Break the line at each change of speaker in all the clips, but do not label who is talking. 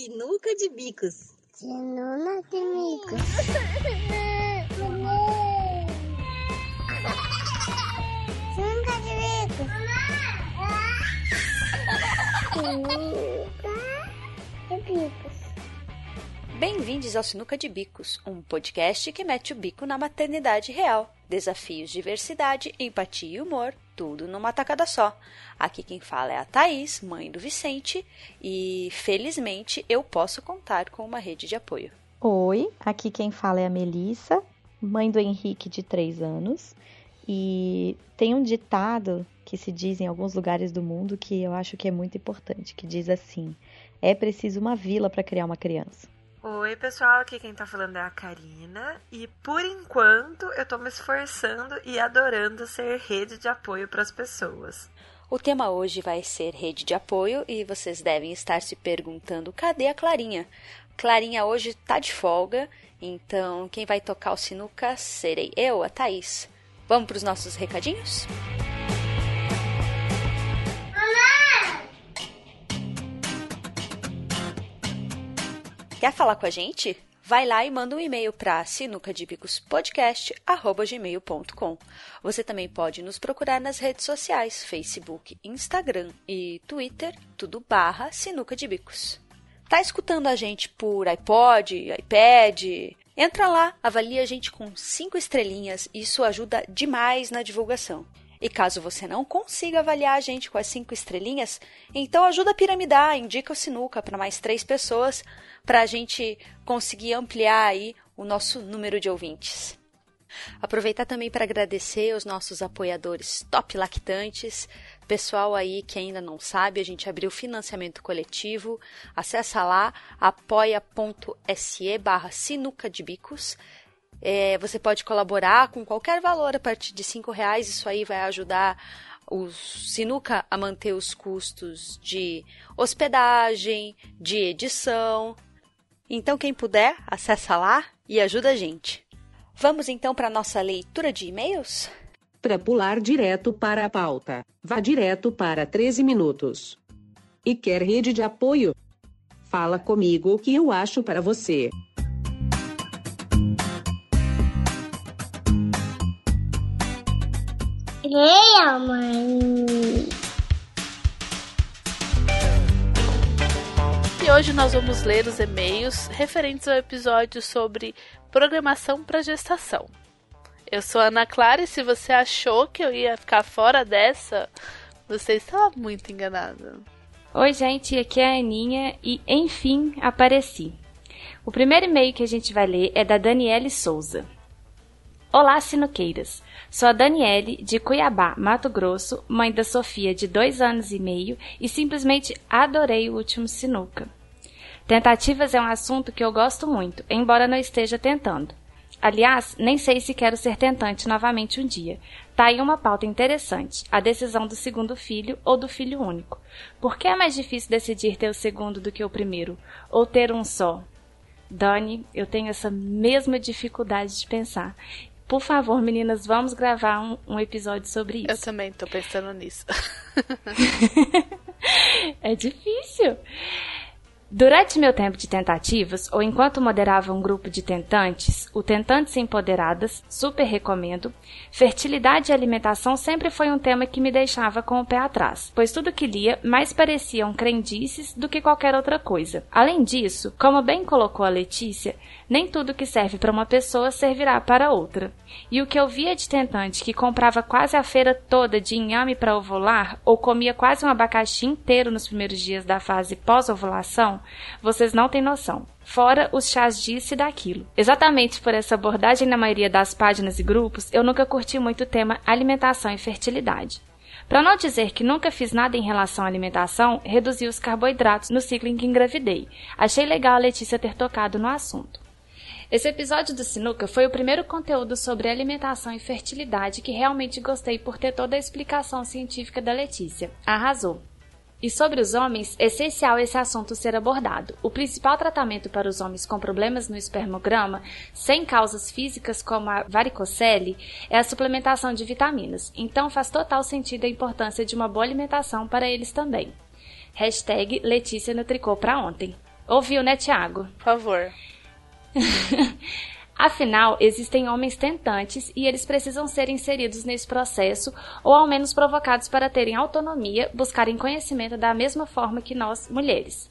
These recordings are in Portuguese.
Sinuca de bicos.
Sinuca de bicos. Sinuca de bicos. Sinuca de bicos.
Bem-vindos ao Sinuca de Bicos, um podcast que mete o bico na maternidade real. Desafios, diversidade, empatia e humor, tudo numa tacada só. Aqui quem fala é a Thaís, mãe do Vicente, e felizmente eu posso contar com uma rede de apoio.
Oi, aqui quem fala é a Melissa, mãe do Henrique de 3 anos, e tem um ditado que se diz em alguns lugares do mundo que eu acho que é muito importante, que diz assim: é preciso uma vila para criar uma criança.
Oi, pessoal, aqui quem tá falando é a Karina e por enquanto eu tô me esforçando e adorando ser rede de apoio para as pessoas.
O tema hoje vai ser rede de apoio e vocês devem estar se perguntando: cadê a Clarinha? Clarinha hoje tá de folga, então quem vai tocar o sinuca serei eu, a Thaís. Vamos para os nossos recadinhos? Quer falar com a gente? Vai lá e manda um e-mail para sinucadebicospodcast.gmail.com. Você também pode nos procurar nas redes sociais, Facebook, Instagram e Twitter, tudo barra Sinuca de Bicos. Tá escutando a gente por iPod, iPad? Entra lá, avalia a gente com cinco estrelinhas, isso ajuda demais na divulgação. E caso você não consiga avaliar a gente com as cinco estrelinhas, então ajuda a piramidar, indica o Sinuca para mais três pessoas, para a gente conseguir ampliar aí o nosso número de ouvintes. Aproveitar também para agradecer os nossos apoiadores top lactantes, pessoal aí que ainda não sabe, a gente abriu financiamento coletivo, acessa lá apoia.se barra sinuca de bicos é, você pode colaborar com qualquer valor a partir de cinco reais. Isso aí vai ajudar o Sinuca a manter os custos de hospedagem, de edição. Então, quem puder, acessa lá e ajuda a gente. Vamos então para a nossa leitura de e-mails?
Para pular direto para a pauta, vá direto para 13 minutos. E quer rede de apoio? Fala comigo o que eu acho para você.
Leia, mãe.
E hoje nós vamos ler os e-mails referentes ao episódio sobre programação para gestação. Eu sou a Ana Clara e se você achou que eu ia ficar fora dessa, você estava muito enganada.
Oi, gente, aqui é a Aninha e enfim apareci. O primeiro e-mail que a gente vai ler é da Daniele Souza. Olá, sinuqueiras! Sou a Daniele, de Cuiabá, Mato Grosso, mãe da Sofia, de dois anos e meio, e simplesmente adorei o último sinuca. Tentativas é um assunto que eu gosto muito, embora não esteja tentando. Aliás, nem sei se quero ser tentante novamente um dia. Tá aí uma pauta interessante: a decisão do segundo filho ou do filho único. Por que é mais difícil decidir ter o segundo do que o primeiro? Ou ter um só? Dani, eu tenho essa mesma dificuldade de pensar. Por favor, meninas, vamos gravar um, um episódio sobre isso.
Eu também tô pensando nisso.
é difícil. Durante meu tempo de tentativas, ou enquanto moderava um grupo de tentantes, o Tentantes Empoderadas, super recomendo, fertilidade e alimentação sempre foi um tema que me deixava com o pé atrás, pois tudo que lia mais pareciam crendices do que qualquer outra coisa. Além disso, como bem colocou a Letícia, nem tudo que serve para uma pessoa servirá para outra. E o que eu via de tentante que comprava quase a feira toda de inhame para ovular, ou comia quase um abacaxi inteiro nos primeiros dias da fase pós-ovulação, vocês não têm noção. Fora os chás disso e daquilo. Exatamente por essa abordagem na maioria das páginas e grupos, eu nunca curti muito o tema alimentação e fertilidade. Para não dizer que nunca fiz nada em relação à alimentação, reduzi os carboidratos no ciclo em que engravidei. Achei legal a Letícia ter tocado no assunto. Esse episódio do Sinuca foi o primeiro conteúdo sobre alimentação e fertilidade que realmente gostei por ter toda a explicação científica da Letícia. Arrasou! E sobre os homens, é essencial esse assunto ser abordado. O principal tratamento para os homens com problemas no espermograma, sem causas físicas como a varicocele, é a suplementação de vitaminas. Então faz total sentido a importância de uma boa alimentação para eles também. Hashtag Letícia no tricô para ontem. Ouviu, né, Tiago?
Por favor.
Afinal, existem homens tentantes e eles precisam ser inseridos nesse processo ou ao menos provocados para terem autonomia, buscarem conhecimento da mesma forma que nós, mulheres.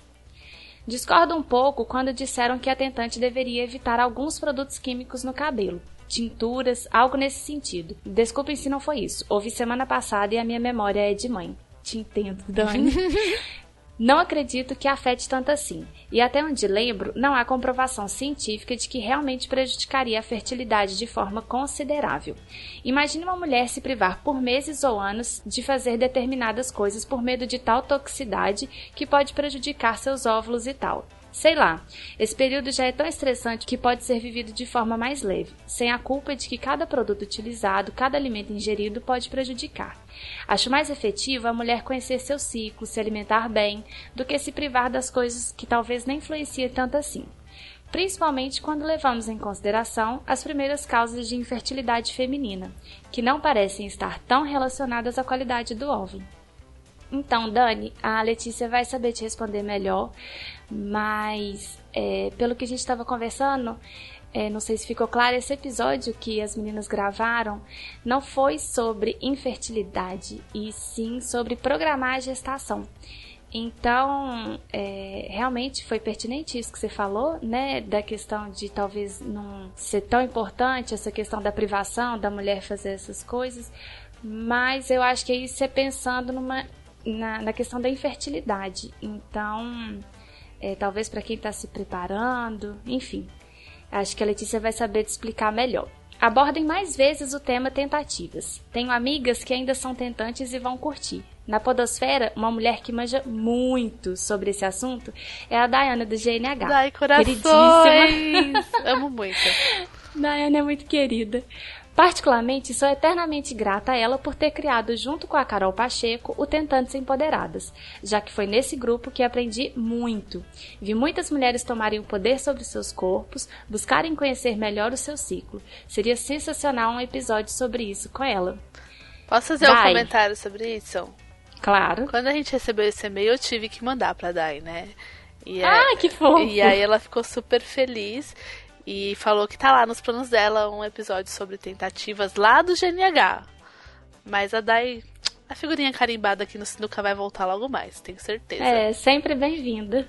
Discordo um pouco quando disseram que a tentante deveria evitar alguns produtos químicos no cabelo. Tinturas, algo nesse sentido. Desculpem se não foi isso. Ouvi semana passada e a minha memória é de mãe. Te entendo, Dani. Não acredito que afete tanto assim, e até onde lembro, não há comprovação científica de que realmente prejudicaria a fertilidade de forma considerável. Imagine uma mulher se privar por meses ou anos de fazer determinadas coisas por medo de tal toxicidade que pode prejudicar seus óvulos e tal. Sei lá, esse período já é tão estressante que pode ser vivido de forma mais leve, sem a culpa de que cada produto utilizado, cada alimento ingerido pode prejudicar. Acho mais efetivo a mulher conhecer seu ciclo, se alimentar bem, do que se privar das coisas que talvez nem influenciem tanto assim. Principalmente quando levamos em consideração as primeiras causas de infertilidade feminina, que não parecem estar tão relacionadas à qualidade do óvulo. Então, Dani, a Letícia vai saber te responder melhor, mas é, pelo que a gente estava conversando, é, não sei se ficou claro, esse episódio que as meninas gravaram não foi sobre infertilidade, e sim sobre programar a gestação. Então, é, realmente foi pertinente isso que você falou, né? Da questão de talvez não ser tão importante essa questão da privação da mulher fazer essas coisas, mas eu acho que isso é pensando numa na, na questão da infertilidade. Então, é, talvez para quem está se preparando, enfim, acho que a Letícia vai saber te explicar melhor. Abordem mais vezes o tema tentativas. Tenho amigas que ainda são tentantes e vão curtir. Na Podosfera, uma mulher que manja muito sobre esse assunto é a Dayana do GNH.
Dai corações! Amo muito.
Dayana é muito querida. Particularmente, sou eternamente grata a ela por ter criado, junto com a Carol Pacheco, o Tentantes Empoderadas, já que foi nesse grupo que aprendi muito. Vi muitas mulheres tomarem o poder sobre seus corpos, buscarem conhecer melhor o seu ciclo. Seria sensacional um episódio sobre isso com ela.
Posso fazer
Dai.
um comentário sobre isso?
Claro.
Quando a gente recebeu esse e-mail, eu tive que mandar pra Dai, né? E, é-
Ah, que fofo!
e aí ela ficou super feliz e falou que tá lá nos planos dela um episódio sobre tentativas lá do GNH. Mas a Dai, a figurinha carimbada aqui no Sinuca vai voltar logo mais, tenho certeza.
É, sempre bem-vinda.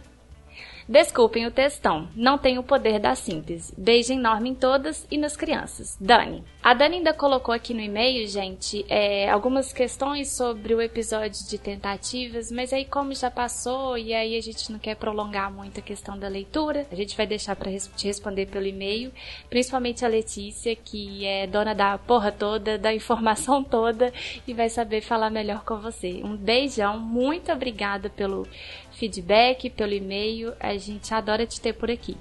Desculpem o textão, não tenho o poder da síntese. Beijo enorme em todas e nas crianças. Dani. A Dani ainda colocou aqui no e-mail, gente, é, algumas questões sobre o episódio de tentativas, mas aí como já passou e aí a gente não quer prolongar muito a questão da leitura, a gente vai deixar para te responder pelo e-mail, principalmente a Letícia, que é dona da porra toda, da informação toda e vai saber falar melhor com você. Um beijão, muito obrigada pelo feedback, pelo e-mail. A gente adora te ter por aqui.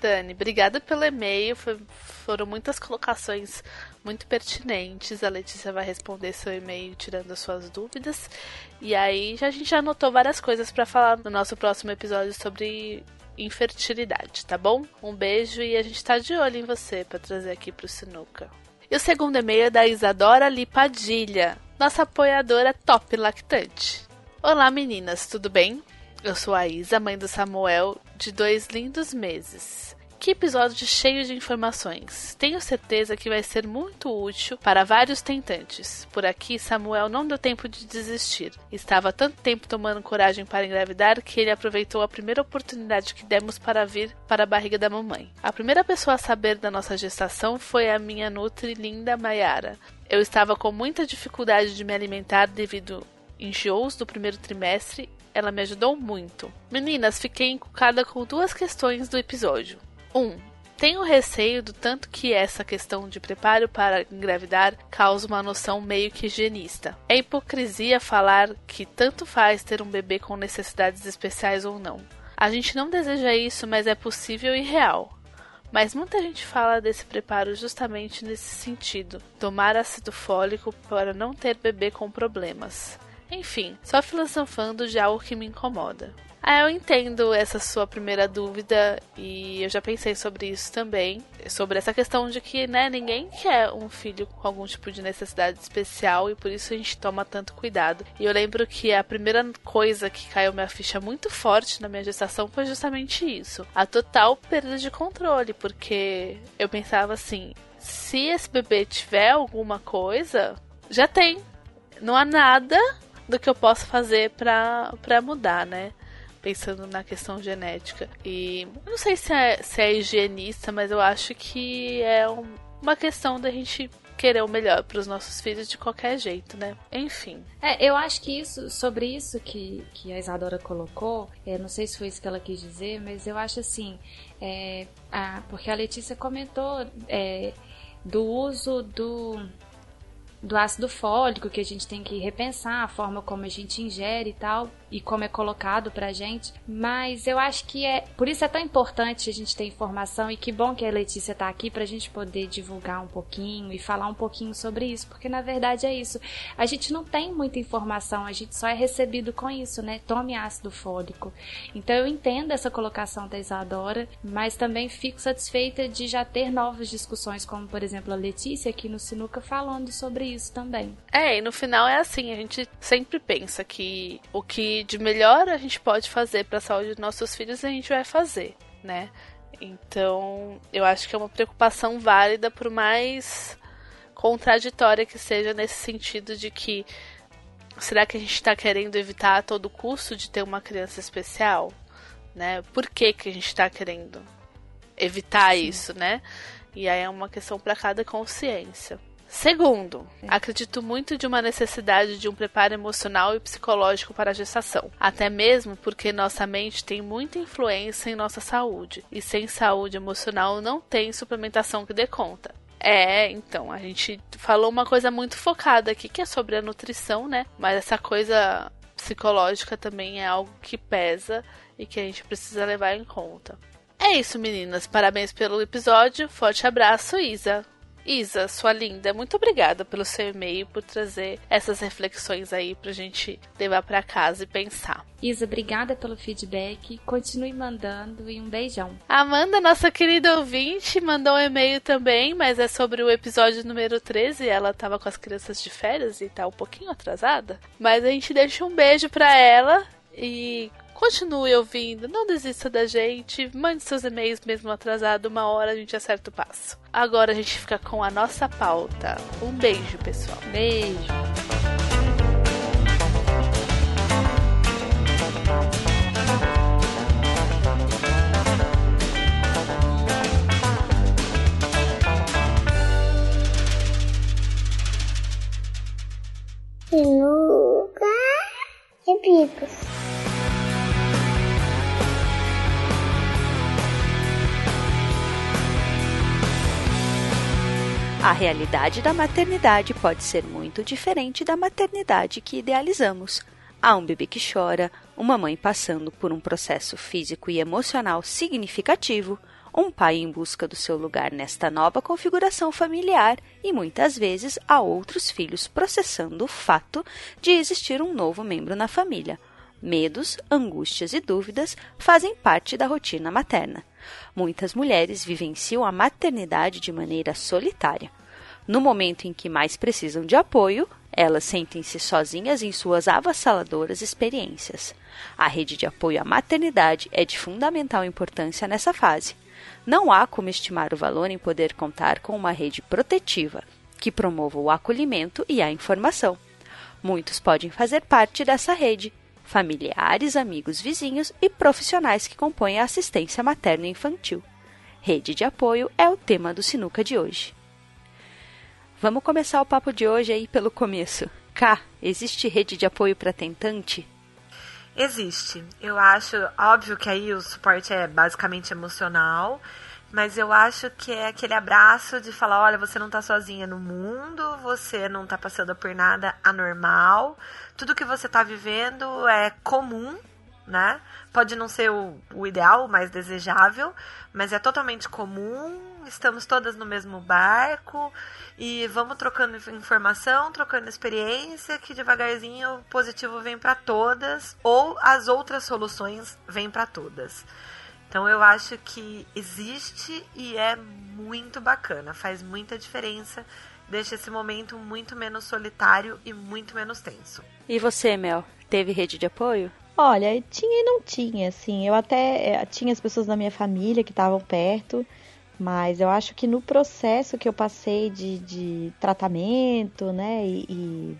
Dani, obrigada pelo e-mail. Foi- foram muitas colocações muito pertinentes. A Letícia vai responder seu e-mail tirando as suas dúvidas. E aí a gente já anotou várias coisas para falar no nosso próximo episódio sobre infertilidade, tá bom? Um beijo e a gente tá de olho em você para trazer aqui pro Sinuca. E o segundo e-mail é da Isadora Lipadilha, nossa apoiadora top lactante. Olá meninas, tudo bem? Eu sou a Isa, mãe do Samuel, de dois lindos meses. Que episódio cheio de informações. Tenho certeza que vai ser muito útil para vários tentantes. Por aqui, Samuel não deu tempo de desistir. Estava tanto tempo tomando coragem para engravidar que ele aproveitou a primeira oportunidade que demos para vir para a barriga da mamãe. A primeira pessoa a saber da nossa gestação foi a minha nutri linda Mayara. Eu estava com muita dificuldade de me alimentar devido enjoos do primeiro trimestre, ela me ajudou muito. Meninas, fiquei encucada com duas questões do episódio. 1. Um, tenho receio do tanto que essa questão de preparo para engravidar causa uma noção meio que higienista. É hipocrisia falar que tanto faz ter um bebê com necessidades especiais ou não. A gente não deseja isso, mas é possível e real. Mas muita gente fala desse preparo justamente nesse sentido: tomar ácido fólico para não ter bebê com problemas. Enfim, só filosofando de algo que me incomoda. Ah, eu entendo essa sua primeira dúvida e eu já pensei sobre isso também, sobre essa questão de que, né, ninguém quer um filho com algum tipo de necessidade especial e por isso a gente toma tanto cuidado. E eu lembro que a primeira coisa que caiu minha ficha muito forte na minha gestação foi justamente isso, a total perda de controle, porque eu pensava assim, se esse bebê tiver alguma coisa, já tem. Não há nada do que eu possa fazer pra mudar, né? Pensando na questão genética. E não sei se é, se é higienista, mas eu acho que é um, uma questão da gente querer o melhor para os nossos filhos de qualquer jeito, né? Enfim.
É, eu acho que isso, sobre isso que, que a Isadora colocou, é, não sei se foi isso que ela quis dizer, mas eu acho assim, é, a, porque a Letícia comentou é, do uso do do ácido fólico, que a gente tem que repensar a forma como a gente ingere e tal, e como é colocado pra gente. Mas eu acho que é. Por isso é tão importante a gente ter informação e que bom que a Letícia tá aqui pra gente poder divulgar um pouquinho e falar um pouquinho sobre isso, porque na verdade é isso. A gente não tem muita informação, a gente só é recebido com isso, né? Tome ácido fólico. Então eu entendo essa colocação da Isadora, mas também fico satisfeita de já ter novas discussões, como por exemplo a Letícia aqui no Sinuca falando sobre isso também.
É, e no final é assim, a gente sempre pensa que o que de melhor a gente pode fazer para a saúde dos nossos filhos, a gente vai fazer, né? Então, eu acho que é uma preocupação válida, por mais contraditória que seja nesse sentido de que será que a gente está querendo evitar a todo custo de ter uma criança especial, né? Por que que a gente está querendo evitar Sim. isso, né? E aí é uma questão para cada consciência. Segundo, é. acredito muito de uma necessidade de um preparo emocional e psicológico para a gestação, até mesmo porque nossa mente tem muita influência em nossa saúde, e sem saúde emocional não tem suplementação que dê conta. É, então, a gente falou uma coisa muito focada aqui, que é sobre a nutrição, né? Mas essa coisa psicológica também é algo que pesa e que a gente precisa levar em conta. É isso, meninas. Parabéns pelo episódio. Forte abraço, Isa. Isa, sua linda, muito obrigada pelo seu e-mail, por trazer essas reflexões aí pra gente levar para casa e pensar.
Isa, obrigada pelo feedback. Continue mandando e um beijão.
Amanda, nossa querida ouvinte, mandou um e-mail também, mas é sobre o episódio número 13. Ela tava com as crianças de férias e tá um pouquinho atrasada. Mas a gente deixa um beijo pra ela e Continue ouvindo, não desista da gente, mande seus e-mails mesmo atrasado, uma hora a gente acerta o passo. Agora a gente fica com a nossa pauta. Um beijo, pessoal.
Beijo.
Sinuca e bicos.
A realidade da maternidade pode ser muito diferente da maternidade que idealizamos. Há um bebê que chora, uma mãe passando por um processo físico e emocional significativo, um pai em busca do seu lugar nesta nova configuração familiar e muitas vezes há outros filhos processando o fato de existir um novo membro na família. Medos, angústias e dúvidas fazem parte da rotina materna. Muitas mulheres vivenciam a maternidade de maneira solitária. No momento em que mais precisam de apoio, elas sentem-se sozinhas em suas avassaladoras experiências. A rede de apoio à maternidade é de fundamental importância nessa fase. Não há como estimar o valor em poder contar com uma rede protetiva, que promova o acolhimento e a informação. Muitos podem fazer parte dessa rede, familiares, amigos, vizinhos e profissionais que compõem a assistência materna e infantil. Rede de apoio é o tema do Sinuca de hoje. Vamos começar o papo de hoje aí pelo começo. K, existe rede de apoio para tentante?
Existe. Eu acho, óbvio que aí o suporte é basicamente emocional, mas eu acho que é aquele abraço de falar, olha, você não tá sozinha no mundo, você não tá passando por nada anormal, tudo que você tá vivendo é comum, né? Pode não ser o, o ideal, o mais desejável, mas é totalmente comum. Estamos todas no mesmo barco e vamos trocando informação, trocando experiência, que devagarzinho o positivo vem para todas ou as outras soluções vêm para todas. Então eu acho que existe e é muito bacana, faz muita diferença, deixa esse momento muito menos solitário e muito menos tenso.
E você, Mel, teve rede de apoio?
Olha, tinha e não tinha, assim. Eu até eh, tinha as pessoas da minha família que estavam perto, mas eu acho que no processo que eu passei de, de tratamento, né, e, e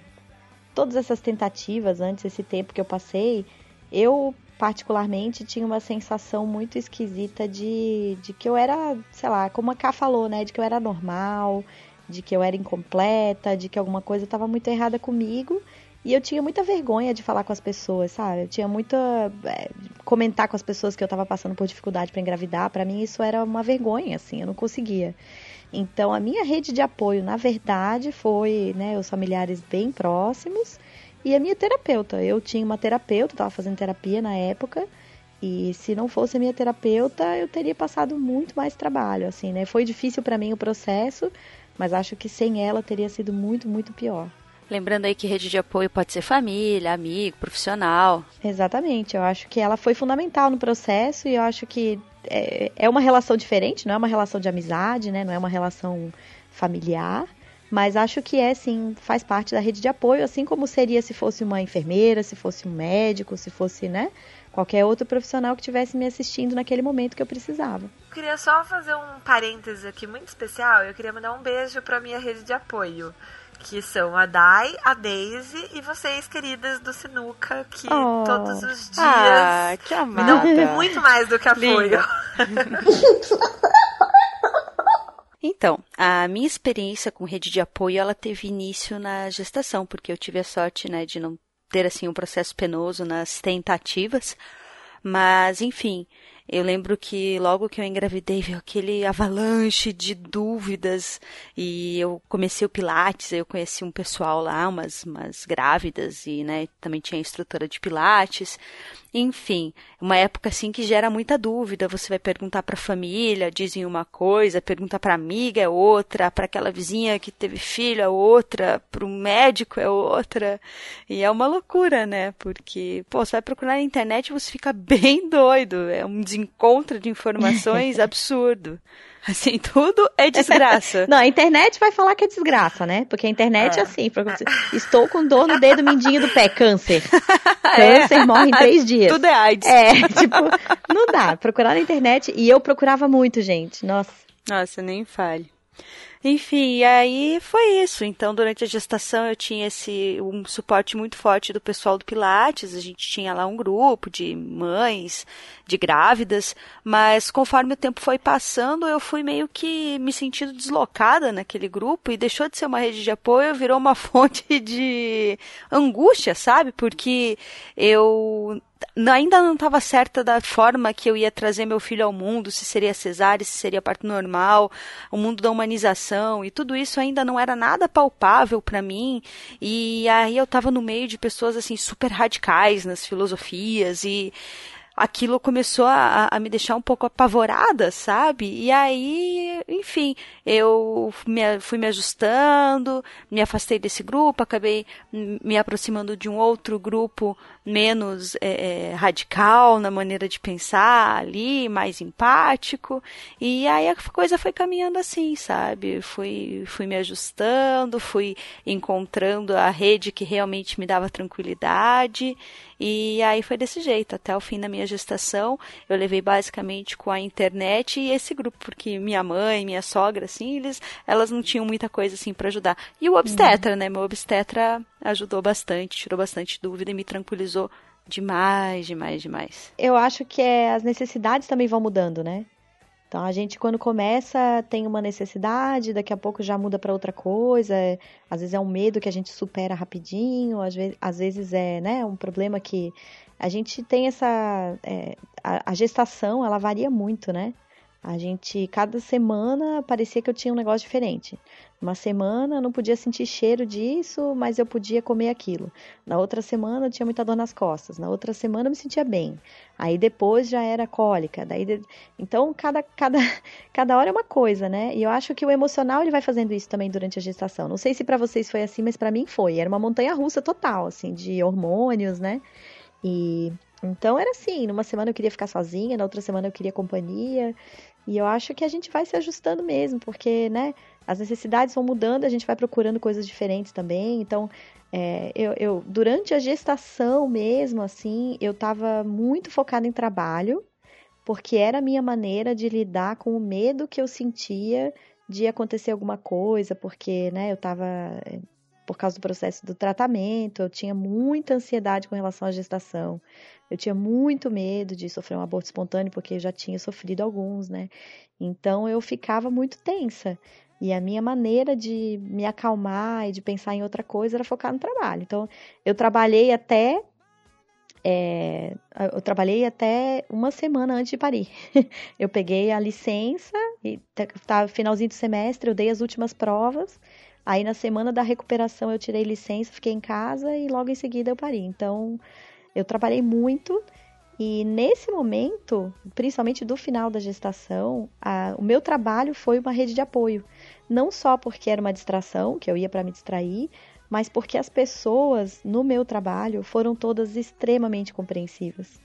todas essas tentativas antes, esse tempo que eu passei, eu particularmente tinha uma sensação muito esquisita de, de que eu era, sei lá, como a Ká falou, né, de que eu era normal, de que eu era incompleta, de que alguma coisa estava muito errada comigo e eu tinha muita vergonha de falar com as pessoas, sabe? Eu tinha muita. É, comentar com as pessoas que eu tava passando por dificuldade para engravidar. para mim isso era uma vergonha, assim, eu não conseguia. Então a minha rede de apoio, na verdade, foi né, os familiares bem próximos e a minha terapeuta. Eu tinha uma terapeuta, tava fazendo terapia na época. E se não fosse a minha terapeuta, eu teria passado muito mais trabalho, assim, né? Foi difícil para mim o processo, mas acho que sem ela teria sido muito, muito pior.
Lembrando aí que rede de apoio pode ser família, amigo, profissional.
Exatamente, eu acho que ela foi fundamental no processo e eu acho que é, é uma relação diferente, não é uma relação de amizade, né? Não é uma relação familiar, mas acho que é sim, faz parte da rede de apoio, assim como seria se fosse uma enfermeira, se fosse um médico, se fosse, né? Qualquer outro profissional que estivesse me assistindo naquele momento que eu precisava.
Eu queria só fazer um parêntese aqui muito especial. Eu queria mandar um beijo para minha rede de apoio que são a Dai, a Daisy e vocês, queridas do Sinuca, que oh. todos os dias
ah, que
me dão muito mais do que apoio.
Então, a minha experiência com rede de apoio, ela teve início na gestação, porque eu tive a sorte, né, de não ter assim um processo penoso nas tentativas, mas enfim, eu lembro que logo que eu engravidei veio aquele avalanche de dúvidas e eu comecei o Pilates, eu conheci um pessoal lá, umas, umas grávidas e, né, também tinha instrutora de Pilates. Enfim, uma época assim que gera muita dúvida. Você vai perguntar para a família, dizem uma coisa, pergunta para amiga é outra, para aquela vizinha que teve filho é outra, para um médico é outra. E é uma loucura, né? Porque, pô, você vai procurar na internet e você fica bem doido. É um desencontro de informações absurdo. Assim, tudo é desgraça.
Não, a internet vai falar que é desgraça, né? Porque a internet é, é assim, estou com dor no dedo mindinho do pé, câncer. É. Câncer é. morre em três dias.
Tudo é AIDS.
É, tipo, não dá. Procurar na internet, e eu procurava muito, gente. Nossa.
Nossa, nem fale. Enfim, e aí foi isso. Então, durante a gestação eu tinha esse um suporte muito forte do pessoal do Pilates. A gente tinha lá um grupo de mães, de grávidas, mas conforme o tempo foi passando, eu fui meio que me sentindo deslocada naquele grupo e deixou de ser uma rede de apoio, virou uma fonte de angústia, sabe? Porque eu ainda não estava certa da forma que eu ia trazer meu filho ao mundo, se seria cesárea, se seria parto normal, o mundo da humanização e tudo isso ainda não era nada palpável para mim. E aí eu estava no meio de pessoas assim super radicais nas filosofias e aquilo começou a, a, me deixar um pouco apavorada, sabe? E aí, enfim, eu me, fui me ajustando, me afastei desse grupo, acabei me aproximando de um outro grupo menos é, é, radical na maneira de pensar ali, mais empático. E aí a coisa foi caminhando assim, sabe? Fui, fui me ajustando, fui encontrando a rede que realmente me dava tranquilidade. E aí foi desse jeito, até o fim da minha gestação, eu levei basicamente com a internet e esse grupo, porque minha mãe, minha sogra, assim, eles, elas não tinham muita coisa assim para ajudar. E o obstetra, uhum. né? Meu obstetra ajudou bastante, tirou bastante dúvida e me tranquilizou demais, demais, demais.
Eu acho que é, as necessidades também vão mudando, né? Então a gente quando começa tem uma necessidade, daqui a pouco já muda para outra coisa. Às vezes é um medo que a gente supera rapidinho, às vezes, às vezes é né, um problema que a gente tem essa é, a, a, gestação ela varia muito, né? A gente, cada semana, parecia que eu tinha um negócio diferente. Uma semana eu não podia sentir cheiro disso, mas eu podia comer aquilo. Na outra semana eu tinha muita dor nas costas. Na outra semana eu me sentia bem. Aí depois já era cólica. Daí de... Então, cada, cada, cada hora é uma coisa, né? E eu acho que o emocional ele vai fazendo isso também durante a gestação. Não sei se para vocês foi assim, mas para mim foi. Era uma montanha russa total, assim, de hormônios, né? E então era assim, numa semana eu queria ficar sozinha, na outra semana eu queria companhia. E eu acho que a gente vai se ajustando mesmo, porque, né, as necessidades vão mudando, a gente vai procurando coisas diferentes também. Então, é, eu, eu, durante a gestação mesmo, assim, eu estava muito focada em trabalho, porque era a minha maneira de lidar com o medo que eu sentia de acontecer alguma coisa, porque, né, eu estava por causa do processo do tratamento, eu tinha muita ansiedade com relação à gestação. Eu tinha muito medo de sofrer um aborto espontâneo, porque eu já tinha sofrido alguns, né? Então eu ficava muito tensa. E a minha maneira de me acalmar e de pensar em outra coisa era focar no trabalho. Então eu trabalhei até. É, eu trabalhei até uma semana antes de parir. eu peguei a licença, e tá, finalzinho do semestre, eu dei as últimas provas. Aí na semana da recuperação eu tirei licença, fiquei em casa e logo em seguida eu parei. Então eu trabalhei muito e nesse momento, principalmente do final da gestação, a, o meu trabalho foi uma rede de apoio. Não só porque era uma distração, que eu ia para me distrair, mas porque as pessoas no meu trabalho foram todas extremamente compreensivas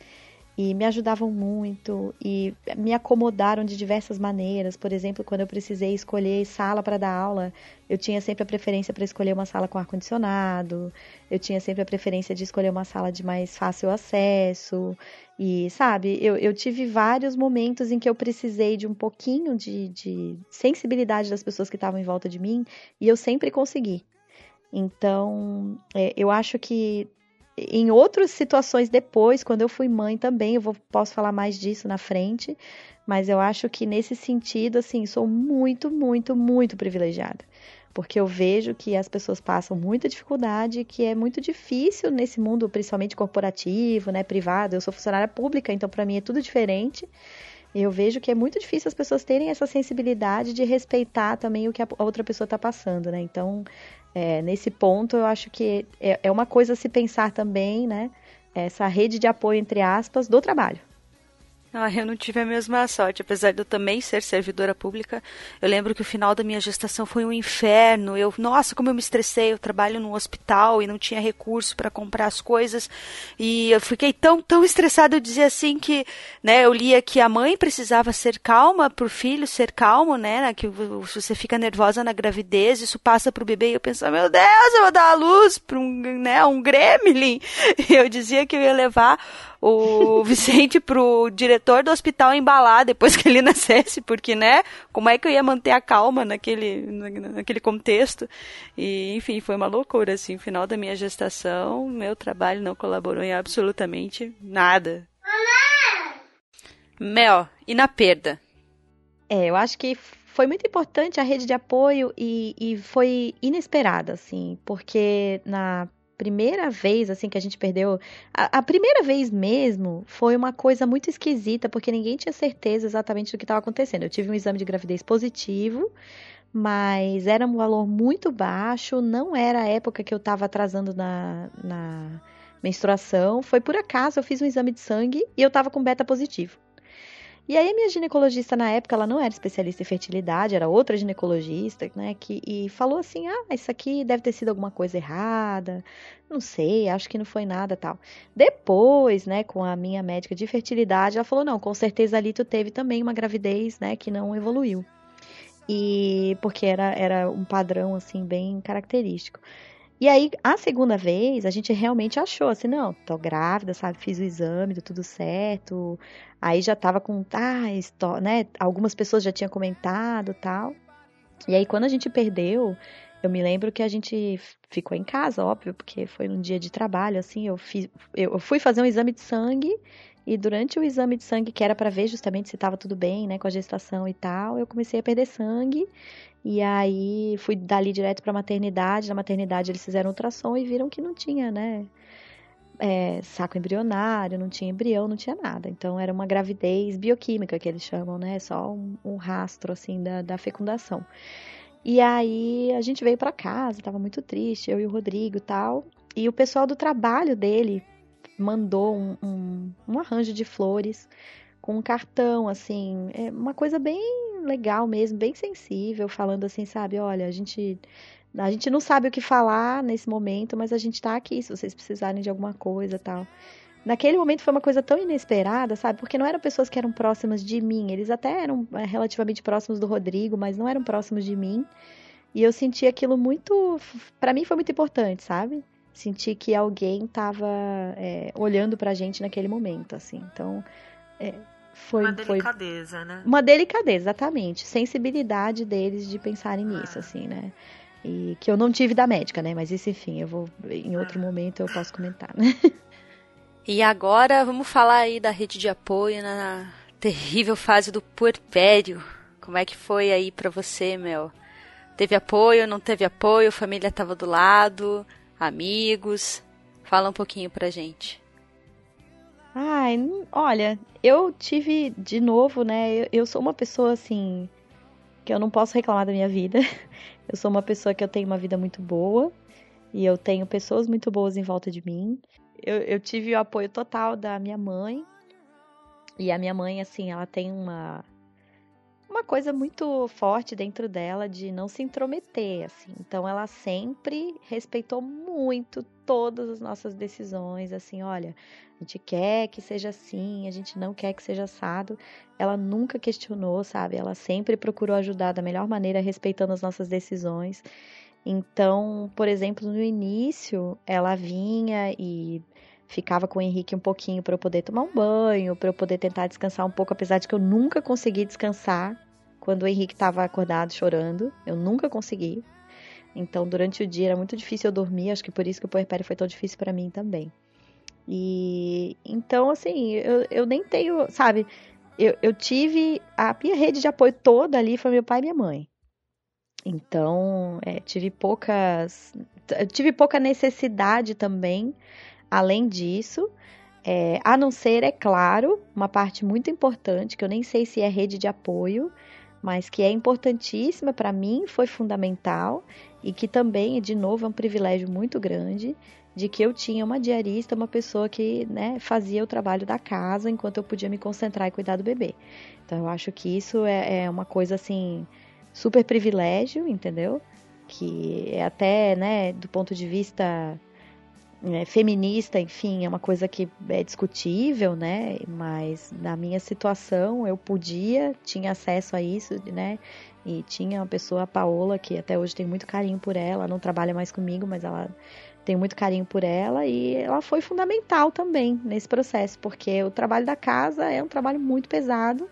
e me ajudavam muito e me acomodaram de diversas maneiras. Por exemplo, quando eu precisei escolher sala para dar aula, eu tinha sempre a preferência para escolher uma sala com ar condicionado. Eu tinha sempre a preferência de escolher uma sala de mais fácil acesso. E sabe, eu, eu tive vários momentos em que eu precisei de um pouquinho de, de sensibilidade das pessoas que estavam em volta de mim e eu sempre consegui. Então, é, eu acho que em outras situações depois, quando eu fui mãe também, eu vou, posso falar mais disso na frente, mas eu acho que nesse sentido, assim, sou muito, muito, muito privilegiada. Porque eu vejo que as pessoas passam muita dificuldade, que é muito difícil nesse mundo, principalmente corporativo, né, privado. Eu sou funcionária pública, então para mim é tudo diferente. Eu vejo que é muito difícil as pessoas terem essa sensibilidade de respeitar também o que a outra pessoa está passando, né? Então, é, nesse ponto, eu acho que é, é uma coisa a se pensar também, né? Essa rede de apoio, entre aspas, do trabalho.
Ah, eu não tive a mesma sorte, apesar de eu também ser servidora pública. Eu lembro que o final da minha gestação foi um inferno. Eu, nossa, como eu me estressei. Eu trabalho num hospital e não tinha recurso para comprar as coisas. E eu fiquei tão, tão estressada. Eu dizia assim que, né, eu lia que a mãe precisava ser calma para o filho ser calmo, né, que você fica nervosa na gravidez, isso passa para o bebê. E eu pensava, meu Deus, eu vou dar a luz para um, né, um gremlin. E eu dizia que eu ia levar o Vicente pro diretor do hospital embalar depois que ele nascesse, porque, né, como é que eu ia manter a calma naquele, naquele contexto? E, enfim, foi uma loucura, assim, final da minha gestação, meu trabalho não colaborou em absolutamente nada. Mel, e na perda?
É, eu acho que foi muito importante a rede de apoio e, e foi inesperada, assim, porque na primeira vez, assim, que a gente perdeu. A, a, primeira vez mesmo foi uma coisa muito esquisita, porque ninguém tinha certeza exatamente do que estava acontecendo. Eu tive um exame de gravidez positivo, mas era um valor muito baixo, não era a época que eu estava atrasando na, na menstruação. Foi por acaso, eu fiz um exame de sangue e eu estava com beta positivo. E aí minha ginecologista na época, ela não era especialista em fertilidade, era outra ginecologista, né, que e falou assim: "Ah, isso aqui deve ter sido alguma coisa errada. Não sei, acho que não foi nada, tal". Depois, né, com a minha médica de fertilidade, ela falou: "Não, com certeza ali tu teve também uma gravidez, né, que não evoluiu". E porque era era um padrão assim bem característico. E aí, a segunda vez, a gente realmente achou assim, não, tô grávida, sabe? Fiz o exame, deu tudo certo. Aí já tava com, ah, né? Algumas pessoas já tinham comentado tal. E aí, quando a gente perdeu, eu me lembro que a gente ficou em casa, óbvio, porque foi num dia de trabalho, assim, eu, fiz, eu fui fazer um exame de sangue e durante o exame de sangue, que era para ver justamente se estava tudo bem, né, com a gestação e tal, eu comecei a perder sangue e aí fui dali direto para a maternidade. Na maternidade eles fizeram ultrassom e viram que não tinha, né? é, saco embrionário, não tinha embrião, não tinha nada. Então era uma gravidez bioquímica que eles chamam, né? Só um, um rastro assim da, da fecundação. E aí a gente veio para casa, tava muito triste, eu e o Rodrigo e tal. E o pessoal do trabalho dele mandou um, um, um arranjo de flores com um cartão, assim, é uma coisa bem legal mesmo, bem sensível, falando assim, sabe, olha, a gente a gente não sabe o que falar nesse momento, mas a gente tá aqui se vocês precisarem de alguma coisa, tal. Naquele momento foi uma coisa tão inesperada, sabe? Porque não eram pessoas que eram próximas de mim, eles até eram é, relativamente próximos do Rodrigo, mas não eram próximos de mim. E eu senti aquilo muito, para mim foi muito importante, sabe? Senti que alguém tava é, olhando pra gente naquele momento, assim. Então, é, foi
uma delicadeza,
foi...
né?
Uma delicadeza, exatamente. Sensibilidade deles de pensarem nisso, ah. assim, né? E que eu não tive da médica, né? Mas isso, enfim, eu vou. Em outro ah. momento eu posso comentar, né?
E agora vamos falar aí da rede de apoio na terrível fase do puerpério. Como é que foi aí para você, Mel? Teve apoio, não teve apoio? Família tava do lado? Amigos? Fala um pouquinho pra gente.
Ai, olha, eu tive de novo, né? Eu, eu sou uma pessoa assim que eu não posso reclamar da minha vida. Eu sou uma pessoa que eu tenho uma vida muito boa e eu tenho pessoas muito boas em volta de mim. Eu, eu tive o apoio total da minha mãe. E a minha mãe, assim, ela tem uma uma coisa muito forte dentro dela de não se intrometer, assim. Então ela sempre respeitou muito todas as nossas decisões, assim, olha, a gente quer que seja assim, a gente não quer que seja assado. Ela nunca questionou, sabe? Ela sempre procurou ajudar da melhor maneira, respeitando as nossas decisões. Então, por exemplo, no início, ela vinha e ficava com o Henrique um pouquinho para eu poder tomar um banho, para eu poder tentar descansar um pouco, apesar de que eu nunca consegui descansar quando o Henrique estava acordado chorando. Eu nunca consegui. Então, durante o dia era muito difícil eu dormir, acho que por isso que o puerpério foi tão difícil para mim também. E então, assim, eu, eu nem tenho, sabe? Eu, eu tive a minha rede de apoio toda ali foi meu pai e minha mãe. Então, é, tive poucas. Tive pouca necessidade também, além disso. É, a não ser, é claro, uma parte muito importante, que eu nem sei se é rede de apoio, mas que é importantíssima para mim, foi fundamental e que também, de novo, é um privilégio muito grande de que eu tinha uma diarista, uma pessoa que né, fazia o trabalho da casa enquanto eu podia me concentrar e cuidar do bebê. Então eu acho que isso é, é uma coisa assim super privilégio, entendeu? Que é até, né, do ponto de vista é, feminista, enfim, é uma coisa que é discutível, né? Mas na minha situação eu podia, tinha acesso a isso, né? E tinha uma pessoa, a Paola, que até hoje tem muito carinho por ela, não trabalha mais comigo, mas ela tem muito carinho por ela e ela foi fundamental também nesse processo, porque o trabalho da casa é um trabalho muito pesado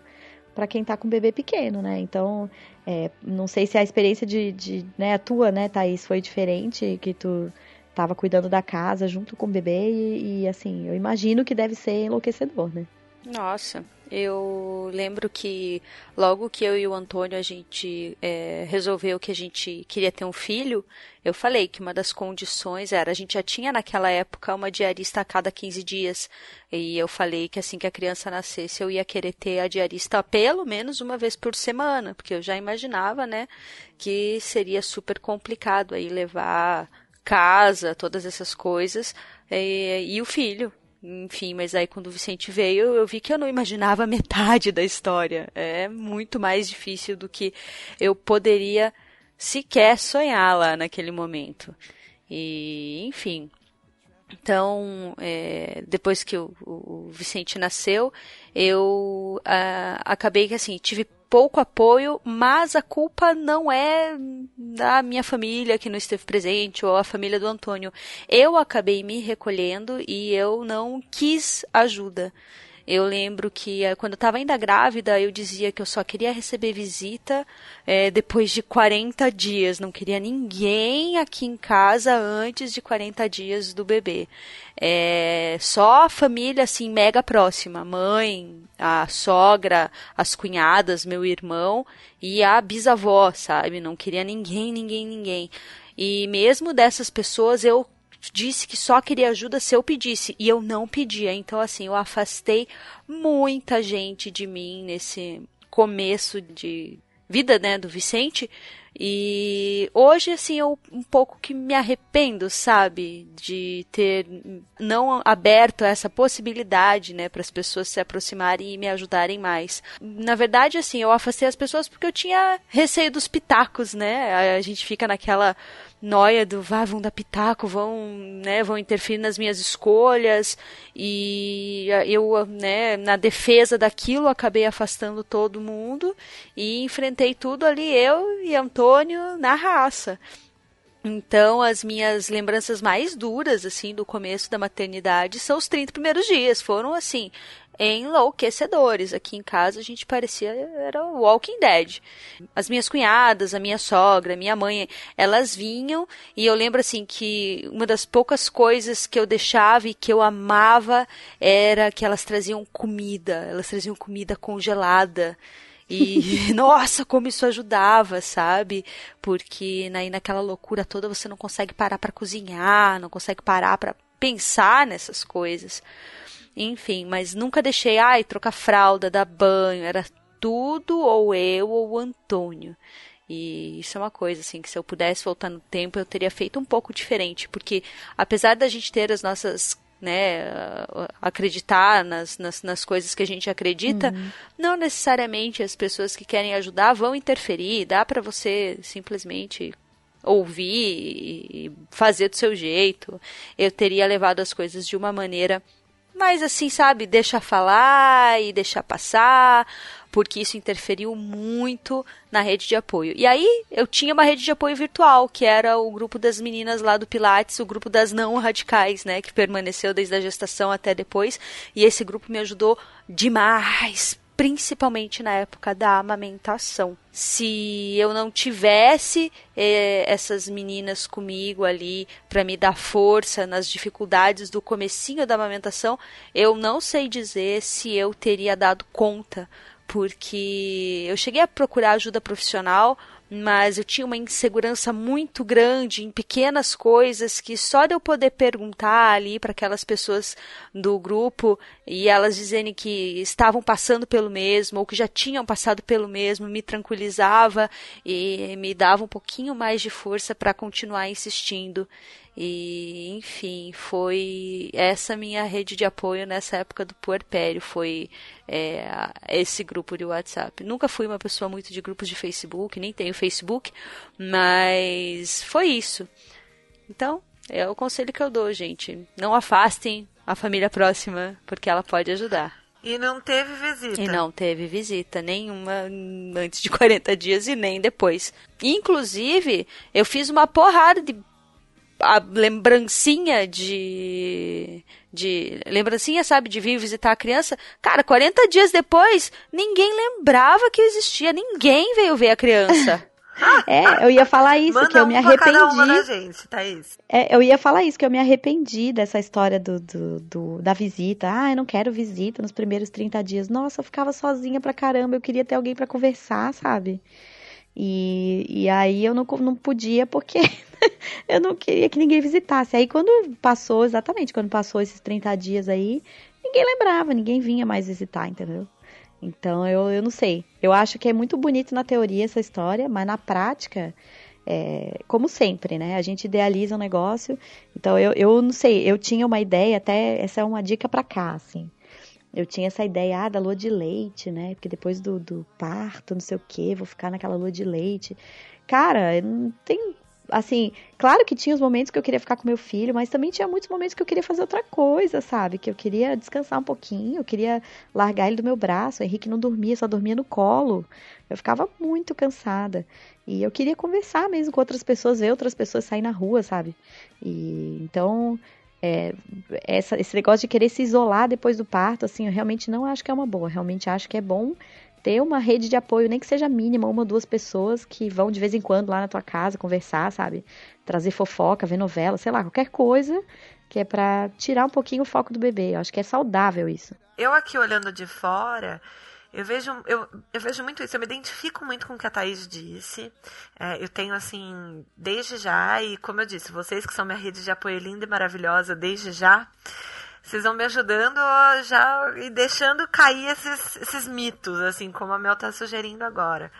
para quem tá com bebê pequeno, né? Então, é, não sei se a experiência de, de né, a tua, né, Thaís, foi diferente, que tu tava cuidando da casa junto com o bebê e, e, assim, eu imagino que deve ser enlouquecedor, né?
Nossa, eu lembro que logo que eu e o Antônio a gente é, resolveu que a gente queria ter um filho, eu falei que uma das condições era a gente já tinha naquela época uma diarista a cada 15 dias e eu falei que assim que a criança nascesse eu ia querer ter a diarista pelo menos uma vez por semana, porque eu já imaginava, né, que seria super complicado aí levar casa, todas essas coisas, e, e o filho. Enfim, mas aí quando o Vicente veio, eu vi que eu não imaginava metade da história. É muito mais difícil do que eu poderia sequer sonhar lá naquele momento. E, enfim. Então, é, depois que o, o, Vicente nasceu, eu ah, acabei que assim, tive pouco apoio, mas a culpa não é da minha família que não esteve presente ou a família do Antônio. Eu acabei me recolhendo e eu não quis ajuda. Eu lembro que eh, quando eu estava ainda grávida, eu dizia que eu só queria receber visita é, depois de 40 dias. Não queria ninguém aqui em casa antes de 40 dias do bebê. É, só a família assim mega próxima, mãe, a sogra, as cunhadas, meu irmão e a bisavó, sabe? Não queria ninguém, ninguém, ninguém. E mesmo dessas pessoas eu disse que só queria ajuda se eu pedisse e eu não pedia. Então, assim, eu afastei muita gente de mim nesse começo de vida, né, do Vicente. E hoje, assim, eu um pouco que me arrependo, sabe, de ter não aberto essa possibilidade, né, para as pessoas se aproximarem e me ajudarem mais. Na verdade, assim, eu afastei as pessoas porque eu tinha receio dos pitacos, né? A gente fica naquela noia do vá, vão dar pitaco, vão, né, vão interferir nas minhas escolhas e eu, né, na defesa daquilo acabei afastando todo mundo e enfrentei tudo ali eu e Antônio na raça. Então, as minhas lembranças mais duras, assim, do começo da maternidade são os 30 primeiros dias. Foram, assim, enlouquecedores. Aqui em casa a gente parecia era Walking Dead. As minhas cunhadas, a minha sogra, a minha mãe, elas vinham e eu lembro assim que uma das poucas coisas que eu deixava e que eu amava era que elas traziam comida, elas traziam comida congelada. E nossa, como isso ajudava, sabe? Porque aí naquela loucura toda você não consegue parar para cozinhar, não consegue parar para pensar nessas coisas. Enfim, mas nunca deixei, ai, trocar fralda, dar banho, era tudo ou eu ou o Antônio. E isso é uma coisa, assim, que se eu pudesse voltar no tempo, eu teria feito um pouco diferente, porque apesar da gente ter as nossas né, acreditar nas, nas, nas, coisas que a gente acredita, uhum. não necessariamente as pessoas que querem ajudar vão interferir, dá para você simplesmente ouvir e fazer do seu jeito. Eu teria levado as coisas de uma maneira mas assim, sabe, deixa falar e deixar passar, porque isso interferiu muito na rede de apoio. E aí eu tinha uma rede de apoio virtual, que era o grupo das meninas lá do Pilates, o grupo das não radicais, né, que permaneceu desde a gestação até depois, e esse grupo me ajudou demais, principalmente na época da amamentação. Se eu não tivesse eh, essas meninas comigo ali para me dar força nas dificuldades do comecinho da amamentação, eu não sei dizer se eu teria dado conta, porque eu cheguei a procurar ajuda profissional, mas eu tinha uma insegurança muito grande em pequenas coisas que só de eu poder perguntar ali para aquelas pessoas do grupo e elas dizerem que estavam passando pelo mesmo ou que já tinham passado pelo mesmo me tranquilizava e me dava um pouquinho mais de força para continuar insistindo. E, enfim, foi essa minha rede de apoio nessa época do puerpério, foi é, esse grupo de WhatsApp. Nunca fui uma pessoa muito de grupos de Facebook, nem tenho Facebook, mas foi isso. Então, é o conselho que eu dou, gente. Não afastem a família próxima, porque ela pode ajudar.
E não teve visita.
E não teve visita, nenhuma antes de 40 dias e nem depois. Inclusive, eu fiz uma porrada de a lembrancinha de de lembrancinha, sabe, de vir visitar a criança. Cara, 40 dias depois, ninguém lembrava que existia, ninguém veio ver a criança.
É, eu ia falar isso,
Manda
que eu
um
me
pra cada
arrependi.
uma da gente, Thaís.
É, eu ia falar isso, que eu me arrependi dessa história do, do, do- da visita. Ah, eu não quero visita nos primeiros 30 dias. Nossa, eu ficava sozinha pra caramba, eu queria ter alguém pra conversar, sabe? E, e aí eu não, não podia porque eu não queria que ninguém visitasse. Aí quando passou, exatamente, quando passou esses 30 dias aí, ninguém lembrava, ninguém vinha mais visitar, entendeu? Então eu, eu não sei. Eu acho que é muito bonito na teoria essa história, mas na prática, é, como sempre, né? A gente idealiza um negócio. Então eu, eu não sei, eu tinha uma ideia, até essa é uma dica pra cá, assim. Eu tinha essa ideia ah, da lua de leite, né? Porque depois do, do parto, não sei o quê, vou ficar naquela lua de leite. Cara, não tem. Assim, claro que tinha os momentos que eu queria ficar com meu filho, mas também tinha muitos momentos que eu queria fazer outra coisa, sabe? Que eu queria descansar um pouquinho, eu queria largar ele do meu braço. O Henrique não dormia, só dormia no colo. Eu ficava muito cansada. E eu queria conversar mesmo com outras pessoas, ver outras pessoas sair na rua, sabe? E então, é, essa- esse negócio de querer se isolar depois do parto, assim, eu realmente não acho que é uma boa. Realmente acho que é bom ter uma rede de apoio, nem que seja mínima, uma ou duas pessoas que vão de vez em quando lá na tua casa conversar, sabe? Trazer fofoca, ver novela, sei lá, qualquer coisa que é pra tirar um pouquinho o foco do bebê. Eu acho que é saudável isso.
Eu aqui olhando de fora, Eu vejo, eu, eu vejo muito isso, eu me identifico muito com o que a Thaís disse. É, eu tenho, assim, desde já, e como eu disse, vocês que são minha rede de apoio linda e maravilhosa desde já, vocês vão me ajudando já e deixando cair esses, esses mitos, assim, como a Mel tá sugerindo agora.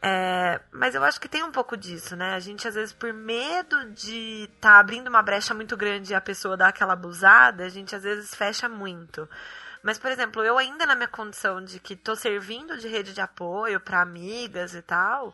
É, mas eu acho que tem um pouco disso, né? A gente, às vezes, por medo de estar tá abrindo uma brecha muito grande e a pessoa dar aquela abusada, a gente, às vezes, fecha muito. Mas, por exemplo, eu ainda na minha condição de que estou servindo de rede de apoio para amigas e tal,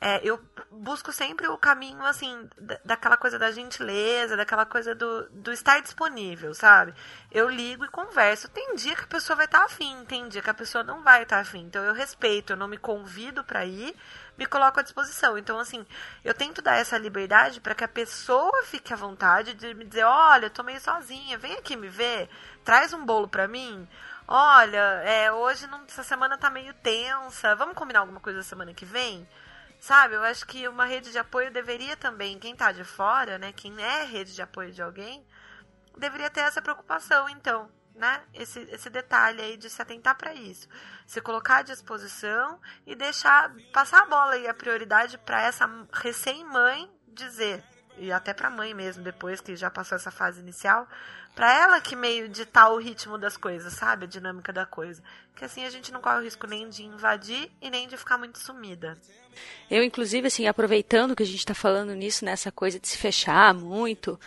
é, eu busco sempre o caminho, assim, daquela coisa da gentileza, daquela coisa do, do estar disponível, sabe? Eu ligo e converso. Tem dia que a pessoa vai estar tá afim, tem dia que a pessoa não vai estar tá afim. Então eu respeito, eu não me convido para ir, me coloco à disposição. Então, assim, eu tento dar essa liberdade para que a pessoa fique à vontade de me dizer: olha, eu tô meio sozinha, vem aqui me ver, traz um bolo para mim. Olha, é, hoje não, essa semana tá meio tensa, vamos combinar alguma coisa semana que vem? Sabe, eu acho que uma rede de apoio deveria também, quem tá de fora, né, quem é rede de apoio de alguém, deveria ter essa preocupação, então, né? Esse, esse detalhe aí de se atentar para isso. Se colocar à disposição e deixar passar a bola e a prioridade para essa recém-mãe dizer, e até para a mãe mesmo, depois que já passou essa fase inicial, para ela que meio ditar o ritmo das coisas, sabe? A dinâmica da coisa. Que assim a gente não corre o risco nem de invadir e nem de ficar muito sumida.
Eu, inclusive, assim, aproveitando que a gente está falando nisso, nessa coisa de se fechar muito,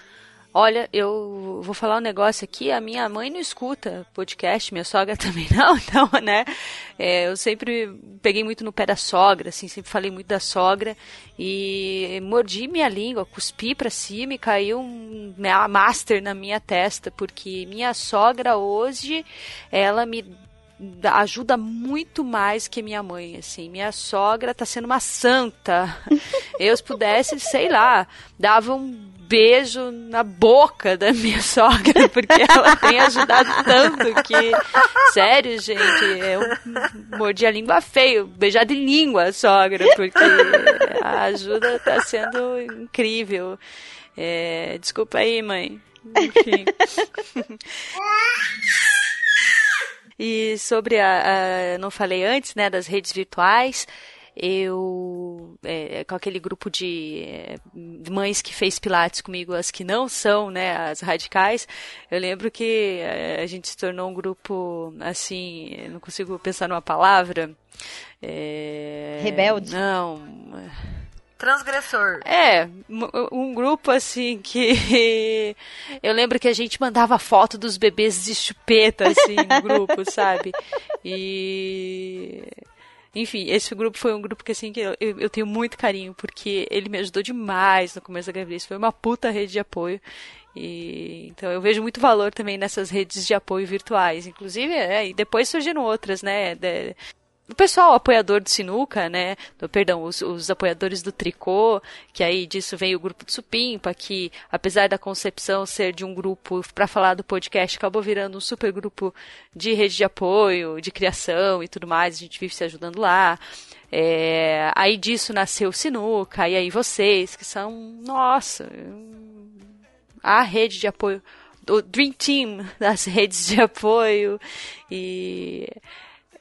Olha, eu vou falar um negócio aqui, a minha mãe não escuta podcast, minha sogra também não, então, né? É, eu sempre peguei muito no pé da sogra, assim, sempre falei muito da sogra e mordi minha língua, cuspi pra cima e caiu um master na minha testa, porque minha sogra hoje, ela me ajuda muito mais que minha mãe, assim. Minha sogra tá sendo uma santa. Eu, se pudesse, sei lá, dava um beijo na boca da minha sogra, porque ela tem ajudado tanto que. Sério, gente, eu mordi a língua feio, beijar de língua a sogra, porque a ajuda tá sendo incrível. É, desculpa aí, mãe. Enfim. E sobre a, a, não falei antes, né, das redes virtuais, eu é, com aquele grupo de é, mães que fez pilates comigo, as que não são, né, as radicais, eu lembro que é, a gente se tornou um grupo assim, não consigo pensar numa palavra. É,
Rebelde.
Não.
Transgressor.
É, um grupo assim que eu lembro que a gente mandava foto dos bebês de chupeta assim no grupo, sabe? E enfim, esse grupo foi um grupo que assim que eu, eu tenho muito carinho porque ele me ajudou demais no começo da gravidez, foi uma puta rede de apoio. E, então eu vejo muito valor também nessas redes de apoio virtuais, inclusive, é, e depois surgiram outras, né? De, o pessoal apoiador do Sinuca, né? Do, perdão, os, os, apoiadores do Tricô, que aí disso vem o grupo de Supimpa, que apesar da concepção ser de um grupo para falar do podcast, acabou virando um super grupo de rede de apoio, de criação e tudo mais, a gente vive se ajudando lá. É, aí disso nasceu o Sinuca, e aí vocês, que são, nossa, a rede de apoio, o Dream Team das redes de apoio, e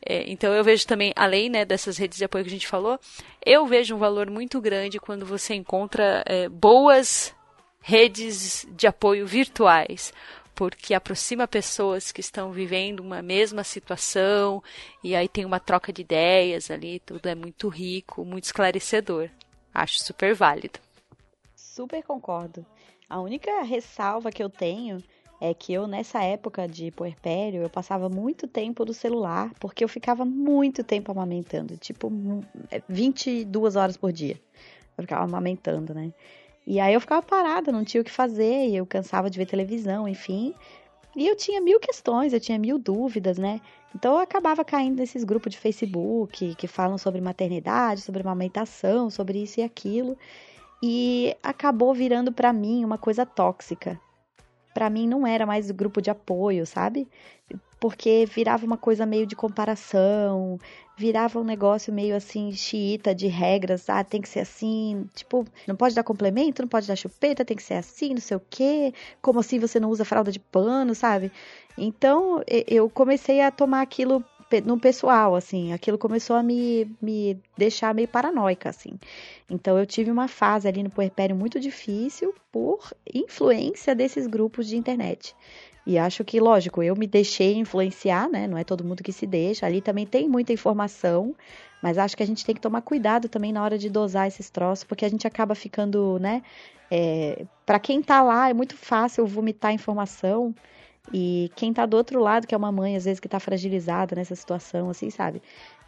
é, então eu vejo também, além né, dessas redes de apoio que a gente falou, eu vejo um valor muito grande quando você encontra é, boas redes de apoio virtuais, porque aproxima pessoas que estão vivendo uma mesma situação e aí tem uma troca de ideias ali, tudo é muito rico, muito esclarecedor. Acho super válido.
Super concordo. A única ressalva que eu tenho é que eu, nessa época de puerpério, eu passava muito tempo no celular, porque eu ficava muito tempo amamentando, tipo 22 é, horas por dia. Eu ficava amamentando, né? E aí eu ficava parada, não tinha o que fazer, eu cansava de ver televisão, enfim. E eu tinha mil questões, eu tinha mil dúvidas, né? Então eu acabava caindo nesses grupos de Facebook que falam sobre maternidade, sobre amamentação, sobre isso e aquilo. E acabou virando para mim uma coisa tóxica para mim não era mais o grupo de apoio, sabe? Porque virava uma coisa meio de comparação, virava um negócio meio assim, xiita de regras, ah, tem que ser assim, tipo, não pode dar complemento, não pode dar chupeta, tem que ser assim, não sei o quê, como assim você não usa fralda de pano, sabe? Então eu comecei a tomar aquilo no pessoal, assim. Aquilo começou a me, me deixar meio paranoica, assim. Então eu tive uma fase ali no puerpério muito difícil por influência desses grupos de internet. E acho que, lógico, eu me deixei influenciar, né? Não é todo mundo que se deixa. Ali também tem muita informação, mas acho que a gente tem que tomar cuidado também na hora de dosar esses troços, porque a gente acaba ficando, né? É, para quem tá lá, é muito fácil vomitar informação. E quem tá do outro lado, que é uma mãe, às vezes, que tá fragilizada nessa situação, assim, sabe?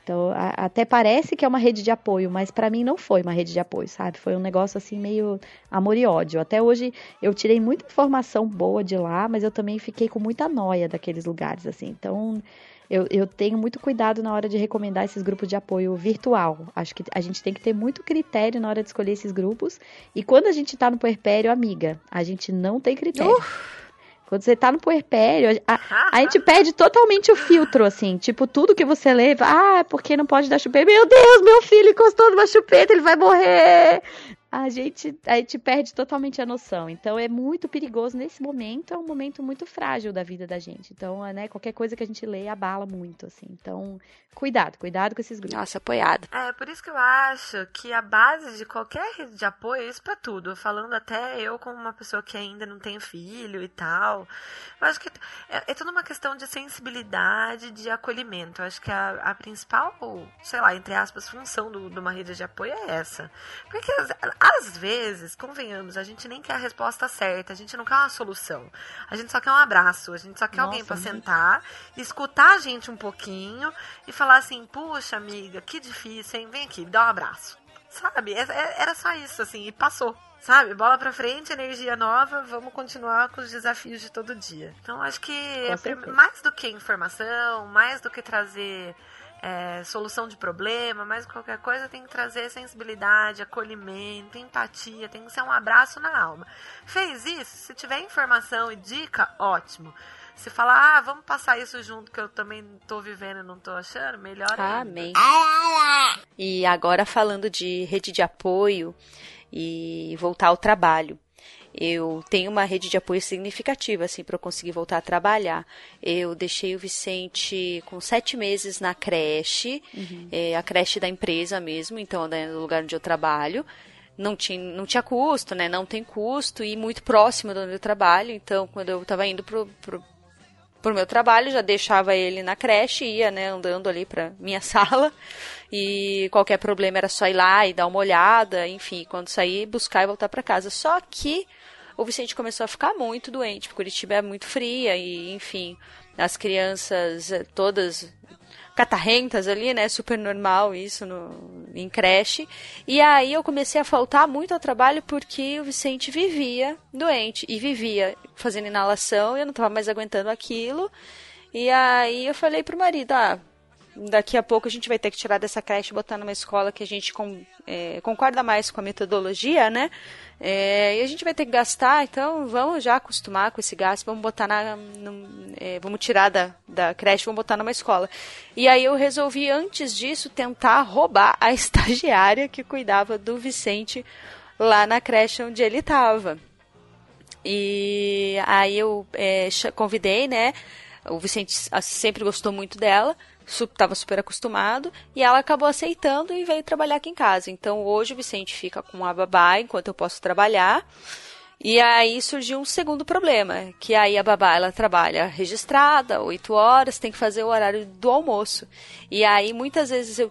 Então, a, até parece que é uma rede de apoio, mas para mim não foi uma rede de apoio, sabe? Foi um negócio assim meio amor e ódio. Até hoje eu tirei muita informação boa de lá, mas eu também fiquei com muita noia daqueles lugares, assim. Então, eu, eu tenho muito cuidado na hora de recomendar esses grupos de apoio virtual. Acho que a gente tem que ter muito critério na hora de escolher esses grupos. E quando a gente tá no puerpério, amiga, a gente não tem critério. Uh! Quando você tá no puerpério, a, a, gente perde totalmente o filtro, assim. Tipo, tudo que você leva, ah, porque não pode dar chupeta? Meu Deus, meu filho encostou numa chupeta, ele vai morrer a gente, a gente perde totalmente a noção. Então é muito perigoso nesse momento, é um momento muito frágil da vida da gente. Então, né, qualquer coisa que a gente lê abala muito, assim. Então, cuidado, cuidado com esses grupos.
Nossa, apoiado.
É, por isso que eu acho que a base de qualquer rede de apoio é isso pra tudo. Falando até eu como uma pessoa que ainda não tem filho e tal. Eu acho que é, é toda uma questão de sensibilidade, de acolhimento. Eu acho que a, a principal, sei lá, entre aspas, função do, de uma rede de apoio é essa. Porque às vezes, convenhamos, a gente nem quer a resposta certa, a gente não quer uma solução. A gente só quer um abraço, a gente só quer Nossa, alguém para sentar, escutar a gente um pouquinho e falar assim: puxa, amiga, que difícil, hein? Vem aqui, dá um abraço. Sabe? É, é, era só isso, assim, e passou. Sabe? Bola pra frente, energia nova, vamos continuar com os desafios de todo dia. Então, acho que mais do que informação, mais do que trazer é, solução de problema, mas qualquer coisa tem que trazer sensibilidade, acolhimento, empatia, tem que ser um abraço na alma. Fez isso? Se tiver informação e dica, ótimo. Se falar, ah, vamos passar isso junto que eu também tô vivendo e não tô achando, melhor
Amém. E agora falando de rede de apoio e voltar ao trabalho eu tenho uma rede de apoio significativa assim para eu conseguir voltar a trabalhar. Eu deixei o Vicente com sete meses na creche, uhum. é, a creche da empresa mesmo, então é no lugar onde eu trabalho. Não tinha, não tinha custo, né? Não tem custo e muito próximo do onde eu trabalho. Então, quando eu estava indo pro, pro, pro meu trabalho, já deixava ele na creche, ia, né, andando ali para minha sala. E qualquer problema era só ir lá e dar uma olhada, enfim, quando sair, buscar e voltar para casa. Só que o Vicente começou a ficar muito doente, porque Curitiba é muito fria e, enfim, as crianças eh, todas catarrentas ali, né? Super normal isso no, em creche. E aí eu comecei a faltar muito ao trabalho porque o Vicente vivia doente e vivia fazendo inalação e eu não estava mais aguentando aquilo. E aí eu falei pro marido, ah, daqui a pouco a gente vai ter que tirar dessa creche e botar numa escola que a gente com, é, concorda mais com a metodologia, né? É, e a gente vai ter que gastar, então vamos já acostumar com esse gasto, vamos botar na. No, é, vamos tirar da, da creche, vamos botar numa escola. E aí eu resolvi, antes disso, tentar roubar a estagiária que cuidava do Vicente lá na creche onde ele estava. E aí eu é, convidei, né? O Vicente sempre gostou muito dela estava super acostumado e ela acabou aceitando e veio trabalhar aqui em casa. Então hoje o Vicente fica com a babá enquanto eu posso trabalhar. E aí surgiu um segundo problema, que aí a babá ela trabalha registrada, 8 horas, tem que fazer o horário do almoço. E aí muitas vezes eu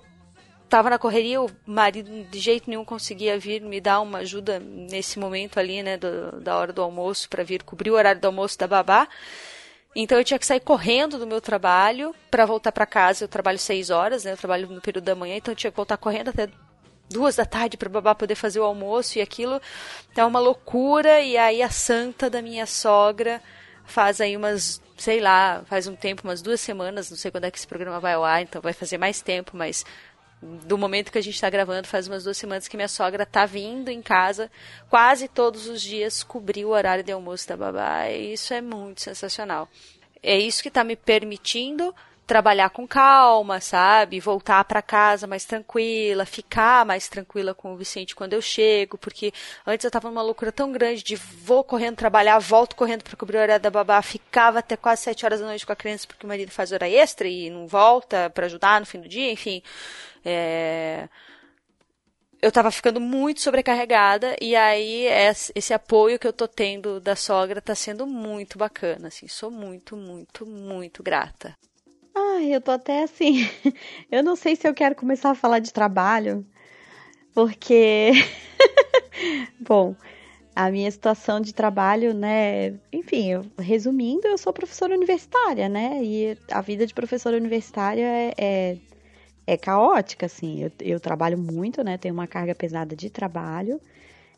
estava na correria, o marido de jeito nenhum conseguia vir me dar uma ajuda nesse momento ali, né, do, da hora do almoço para vir cobrir o horário do almoço da babá. Então eu tinha que sair correndo do meu trabalho para voltar para casa. Eu trabalho seis horas, né? Eu trabalho no período da manhã, então eu tinha que voltar correndo até duas da tarde para babá poder fazer o almoço e aquilo é uma loucura. E aí a santa da minha sogra faz aí umas, sei lá, faz um tempo, umas duas semanas, não sei quando é que esse programa vai ao ar, então vai fazer mais tempo, mas do momento que a gente está gravando, faz umas duas semanas que minha sogra está vindo em casa quase todos os dias cobrir o horário de almoço da babá. E isso é muito sensacional. É isso que está me permitindo trabalhar com calma, sabe? Voltar para casa mais tranquila, ficar mais tranquila com o Vicente quando eu chego, porque antes eu tava numa loucura tão grande de vou correndo trabalhar, volto correndo para cobrir a hora da babá, ficava até quase sete horas da noite com a criança porque o marido faz hora extra e não volta para ajudar no fim do dia, enfim. É eu tava ficando muito sobrecarregada e aí esse apoio que eu tô tendo da sogra tá sendo muito bacana, assim, sou muito, muito, muito grata.
Ai, eu tô até assim, eu não sei se eu quero começar a falar de trabalho, porque bom, a minha situação de trabalho, né, enfim, eu, resumindo, eu sou professora universitária, né, e a vida de professora universitária é, é é caótica, assim. Eu, eu trabalho muito, né? Tenho uma carga pesada de trabalho.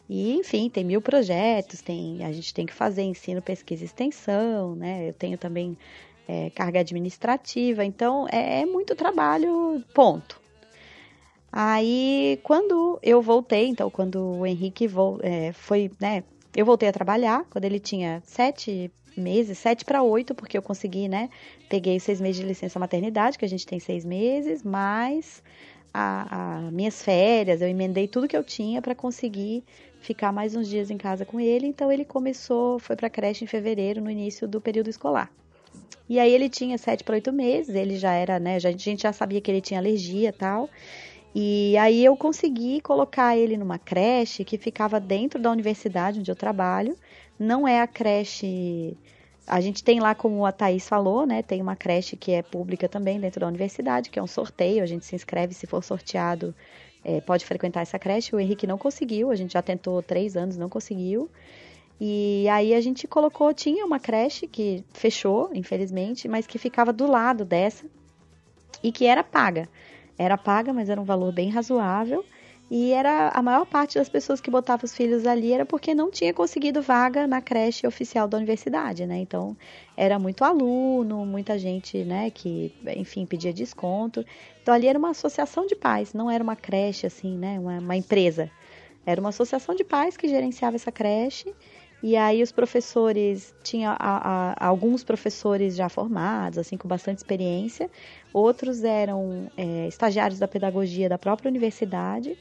E, enfim, tem mil projetos, tem, a gente tem que fazer ensino, pesquisa e extensão, né? Eu tenho também é, carga administrativa, então é, é, muito trabalho, ponto. Aí, quando eu voltei, então, quando o Henrique é, foi, né? Eu voltei a trabalhar, quando ele tinha sete meses, sete para oito, porque eu consegui, né? Peguei seis meses de licença maternidade, que a gente tem seis meses, a minhas férias, eu emendei tudo que eu tinha para conseguir ficar mais uns dias em casa com ele. Então ele começou, foi para creche em fevereiro, no início do período escolar. E aí ele tinha sete para oito meses, ele já era, né? Já, a gente já sabia que ele tinha alergia e tal. E aí eu consegui colocar ele numa creche que ficava dentro da universidade onde eu trabalho. Não é a creche. A gente tem lá, como a Thaís falou, né? Tem uma creche que é pública também dentro da universidade, que é um sorteio. A gente se inscreve, se for sorteado, é, pode frequentar essa creche. O Henrique não conseguiu, a gente já tentou três anos, não conseguiu. E aí a gente colocou, tinha uma creche que fechou, infelizmente, mas que ficava do lado dessa e que era paga. Era paga, mas era um valor bem razoável. E era a maior parte das pessoas que botavam os filhos ali era porque não tinha conseguido vaga na creche oficial da universidade, né? Então era muito aluno, muita gente, né, que, enfim, pedia desconto. Então ali era uma associação de pais, não era uma creche assim, né, uma, uma empresa. Era uma associação de pais que gerenciava essa creche. E aí os professores, tinha a, a, alguns professores já formados, assim, com bastante experiência. Outros eram é, estagiários da pedagogia da própria universidade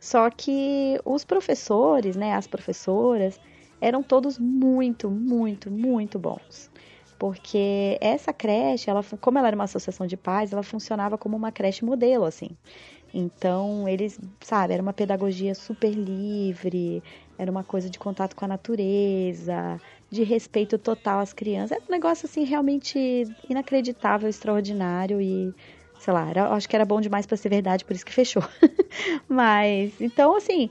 só que os professores, né, as professoras, eram todos muito, muito, muito bons. Porque essa creche, ela, como ela era uma associação de pais, ela funcionava como uma creche modelo, assim. Então, eles, sabe, era uma pedagogia super livre, era uma coisa de contato com a natureza, de respeito total às crianças. Era um negócio, assim, realmente inacreditável, extraordinário e sei lá, era, acho que era bom demais para ser verdade, por isso que fechou. Mas, então, assim,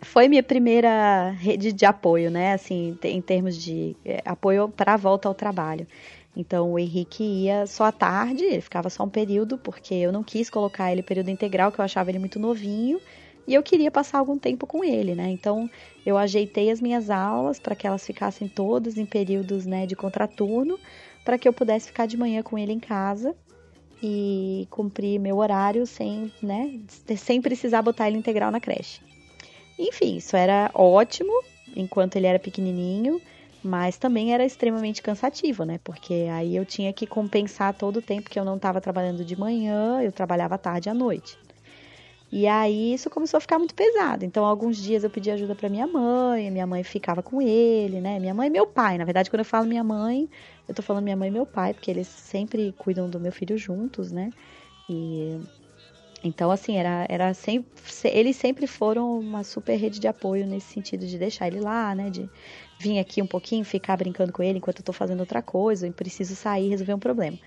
foi minha primeira rede de apoio, né? Assim, em termos de é, apoio para a volta ao trabalho. Então, o Henrique ia só à tarde, ele ficava só um período, porque eu não quis colocar ele período integral, que eu achava ele muito novinho, e eu queria passar algum tempo com ele, né? Então, eu ajeitei as minhas aulas para que elas ficassem todas em períodos, né, de contraturno, para que eu pudesse ficar de manhã com ele em casa e cumprir meu horário sem, né, sem precisar botar ele integral na creche. Enfim, isso era ótimo enquanto ele era pequenininho, mas também era extremamente cansativo, né? Porque aí eu tinha que compensar todo o tempo que eu não estava trabalhando de manhã, eu trabalhava tarde à noite. E aí isso começou a ficar muito pesado. Então, alguns dias eu pedi ajuda para minha mãe, minha mãe ficava com ele, né? Minha mãe e meu pai. Na verdade, quando eu falo minha mãe, eu tô falando minha mãe e meu pai, porque eles sempre cuidam do meu filho juntos, né? E então, assim, era, era sempre, eles sempre foram uma super rede de apoio nesse sentido de deixar ele lá, né? De vir aqui um pouquinho, ficar brincando com ele enquanto eu tô fazendo outra coisa, e preciso sair e resolver um problema.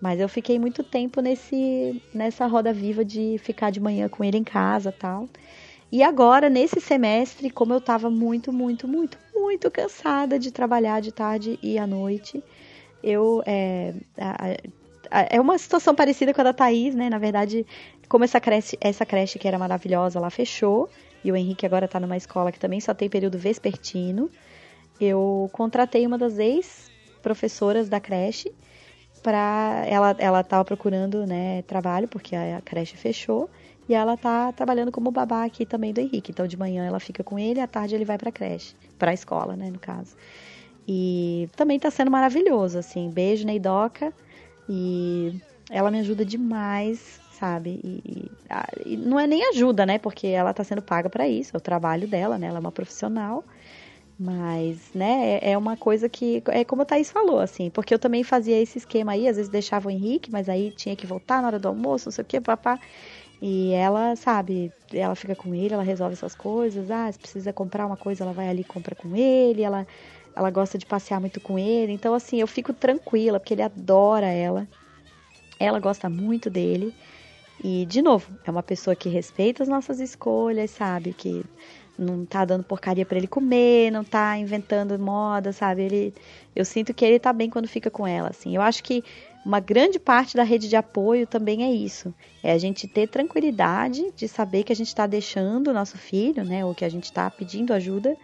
Mas eu fiquei muito tempo nesse nessa roda viva de ficar de manhã com ele em casa tal. E agora, nesse semestre, como eu estava muito, muito, muito, muito cansada de trabalhar de tarde e à noite, eu. É, é uma situação parecida com a da Thaís, né? Na verdade, como essa creche, essa creche que era maravilhosa, ela fechou. E o Henrique agora está numa escola que também só tem período vespertino. Eu contratei uma das ex-professoras da creche ela ela estava procurando né trabalho porque a, creche fechou e ela tá trabalhando como babá aqui também do Henrique então de manhã ela fica com ele à tarde ele vai para creche para a escola né no caso e também está sendo maravilhoso assim beijo Neidoca E ela me ajuda demais, sabe? E, e, não é nem ajuda, né? Porque ela tá sendo paga para isso, é o trabalho dela, né? Ela é uma profissional. Mas, né, é, é uma coisa que. É como a Thaís falou, assim, porque eu também fazia esse esquema aí, às vezes deixava o Henrique, mas aí tinha que voltar na hora do almoço, não sei o que, papá. E ela, sabe, ela fica com ele, ela resolve essas coisas. Ah, se precisa comprar uma coisa, ela vai ali e compra com ele. Ela, ela gosta de passear muito com ele. Então, assim, eu fico tranquila, porque ele adora ela. Ela gosta muito dele. E, de novo, é uma pessoa que respeita as nossas escolhas, sabe? Que não tá dando porcaria para ele comer, não tá inventando moda, sabe? Ele, eu sinto que ele tá bem quando fica com ela, assim. Eu acho que uma grande parte da rede de apoio também é isso. É a gente ter tranquilidade de saber que a gente está deixando o nosso filho, né, ou que a gente está pedindo ajuda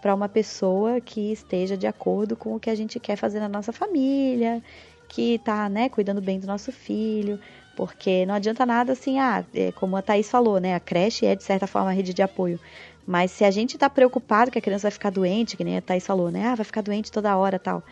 para uma pessoa que esteja de acordo com o que a gente quer fazer na nossa família, que está, né, cuidando bem do nosso filho, porque não adianta nada assim, ah, é, como a Thaís falou, né, a creche é de certa forma a rede de apoio, mas se a gente está preocupado que a criança vai ficar doente, que nem a Thaís falou, né? Ah, vai ficar doente toda hora tal.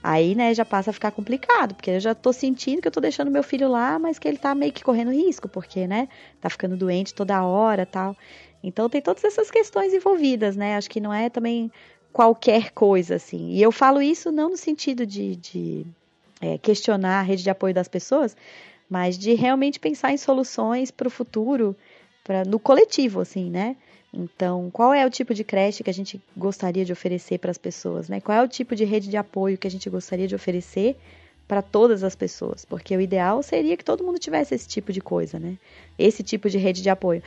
Aí, né, já passa a ficar complicado, porque eu já tô sentindo que eu tô deixando meu filho lá, mas que ele tá meio que correndo risco, porque, né, tá ficando doente toda hora tal. Então tem todas essas questões envolvidas, né? Acho que não é também qualquer coisa, assim. E eu falo isso não no sentido de, de é, questionar a rede de apoio das pessoas, mas de realmente pensar em soluções para o futuro, pra, no coletivo, assim, né? Então, qual é o tipo de creche que a gente gostaria de oferecer para as pessoas, né? Qual é o tipo de rede de apoio que a gente gostaria de oferecer para todas as pessoas? Porque o ideal seria que todo mundo tivesse esse tipo de coisa, né? Esse tipo de rede de apoio.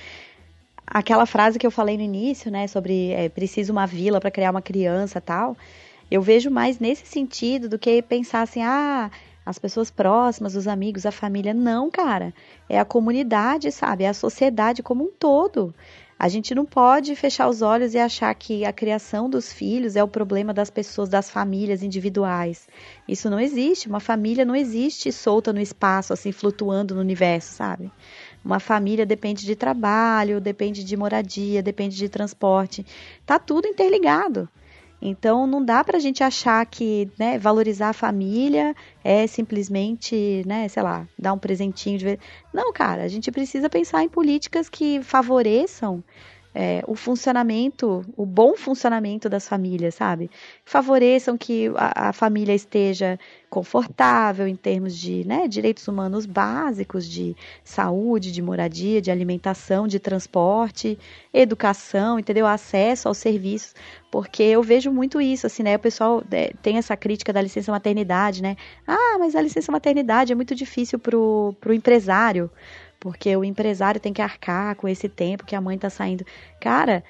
Aquela frase que eu falei no início, né, sobre é, preciso uma vila para criar uma criança, tal. Eu vejo mais nesse sentido do que pensar assim, ah, as pessoas próximas, os amigos, a família. Não, cara. É a comunidade, sabe? É a sociedade como um todo. A gente não pode fechar os olhos e achar que a criação dos filhos é o problema das pessoas, das famílias individuais. Isso não existe. Uma família não existe solta no espaço, assim, flutuando no universo, sabe? Uma família depende de trabalho, depende de moradia, depende de transporte. Tá tudo interligado. Então não dá pra gente achar que né, valorizar a família é simplesmente, né, sei lá, dar um presentinho de vez. Não, cara, a gente precisa pensar em políticas que favoreçam é, o funcionamento, o bom funcionamento das famílias, sabe? Favoreçam que a, a família esteja confortável em termos de né, direitos humanos básicos, de saúde, de moradia, de alimentação, de transporte, educação, entendeu? Acesso aos serviços, porque eu vejo muito isso, assim, né? O pessoal é, tem essa crítica da licença maternidade, né? Ah, mas a licença maternidade é muito difícil pro, pro empresário porque o empresário tem que arcar com esse tempo que a mãe está saindo. Cara,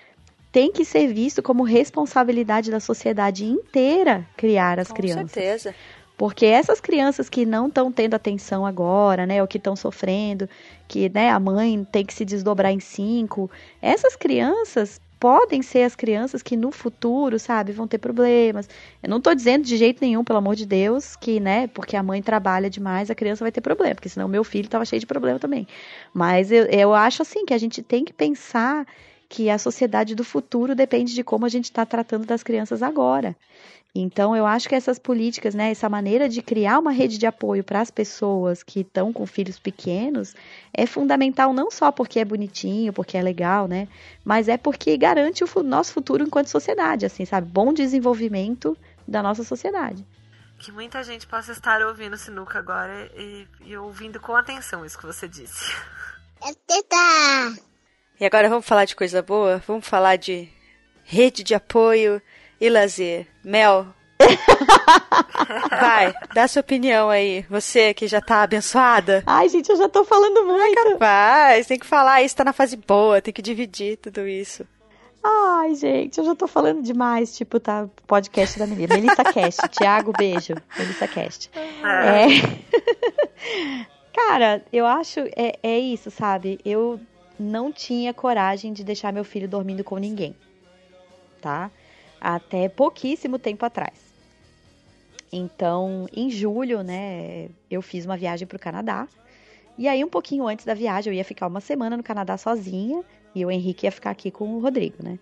tem que ser visto como responsabilidade da sociedade inteira criar as
com
crianças.
Com certeza.
Porque essas crianças que não estão tendo atenção agora, né, ou que estão sofrendo, que né, a mãe tem que se desdobrar em cinco, essas crianças podem ser as crianças que no futuro, sabe, vão ter problemas. Eu não estou dizendo de jeito nenhum, pelo amor de Deus, que, né, porque a mãe trabalha demais, a criança vai ter problema, porque senão meu filho estava cheio de problema também. Mas eu, eu acho assim que a gente tem que pensar que a sociedade do futuro depende de como a gente está tratando das crianças agora. Então, eu acho que essas políticas, né, essa maneira de criar uma rede de apoio para as pessoas que estão com filhos pequenos é fundamental não só porque é bonitinho, porque é legal, né, mas é porque garante o nosso futuro enquanto sociedade, assim, sabe? Bom desenvolvimento da nossa sociedade.
Que muita gente possa estar ouvindo Sinuca agora e, e ouvindo com atenção isso que você disse.
É teta!
E agora vamos falar de coisa boa? Vamos falar de rede de apoio e lazer. Mel. Vai, dá sua opinião aí. Você que já tá abençoada.
Ai, gente, eu já tô falando muito.
É capaz, tem que falar isso, tá na fase boa, tem que dividir tudo isso.
Ai, gente, eu já tô falando demais, tipo, tá podcast da menina. Melissa Cast, Thiago, beijo. Melissa Cast. É. Cara, eu acho, é, é isso, sabe? Eu não tinha coragem de deixar meu filho dormindo com ninguém, tá? até pouquíssimo tempo atrás. Então, em julho, né, eu fiz uma viagem para o Canadá. E aí, um pouquinho antes da viagem, eu ia ficar uma semana no Canadá sozinha e o Henrique ia ficar aqui com o Rodrigo, né?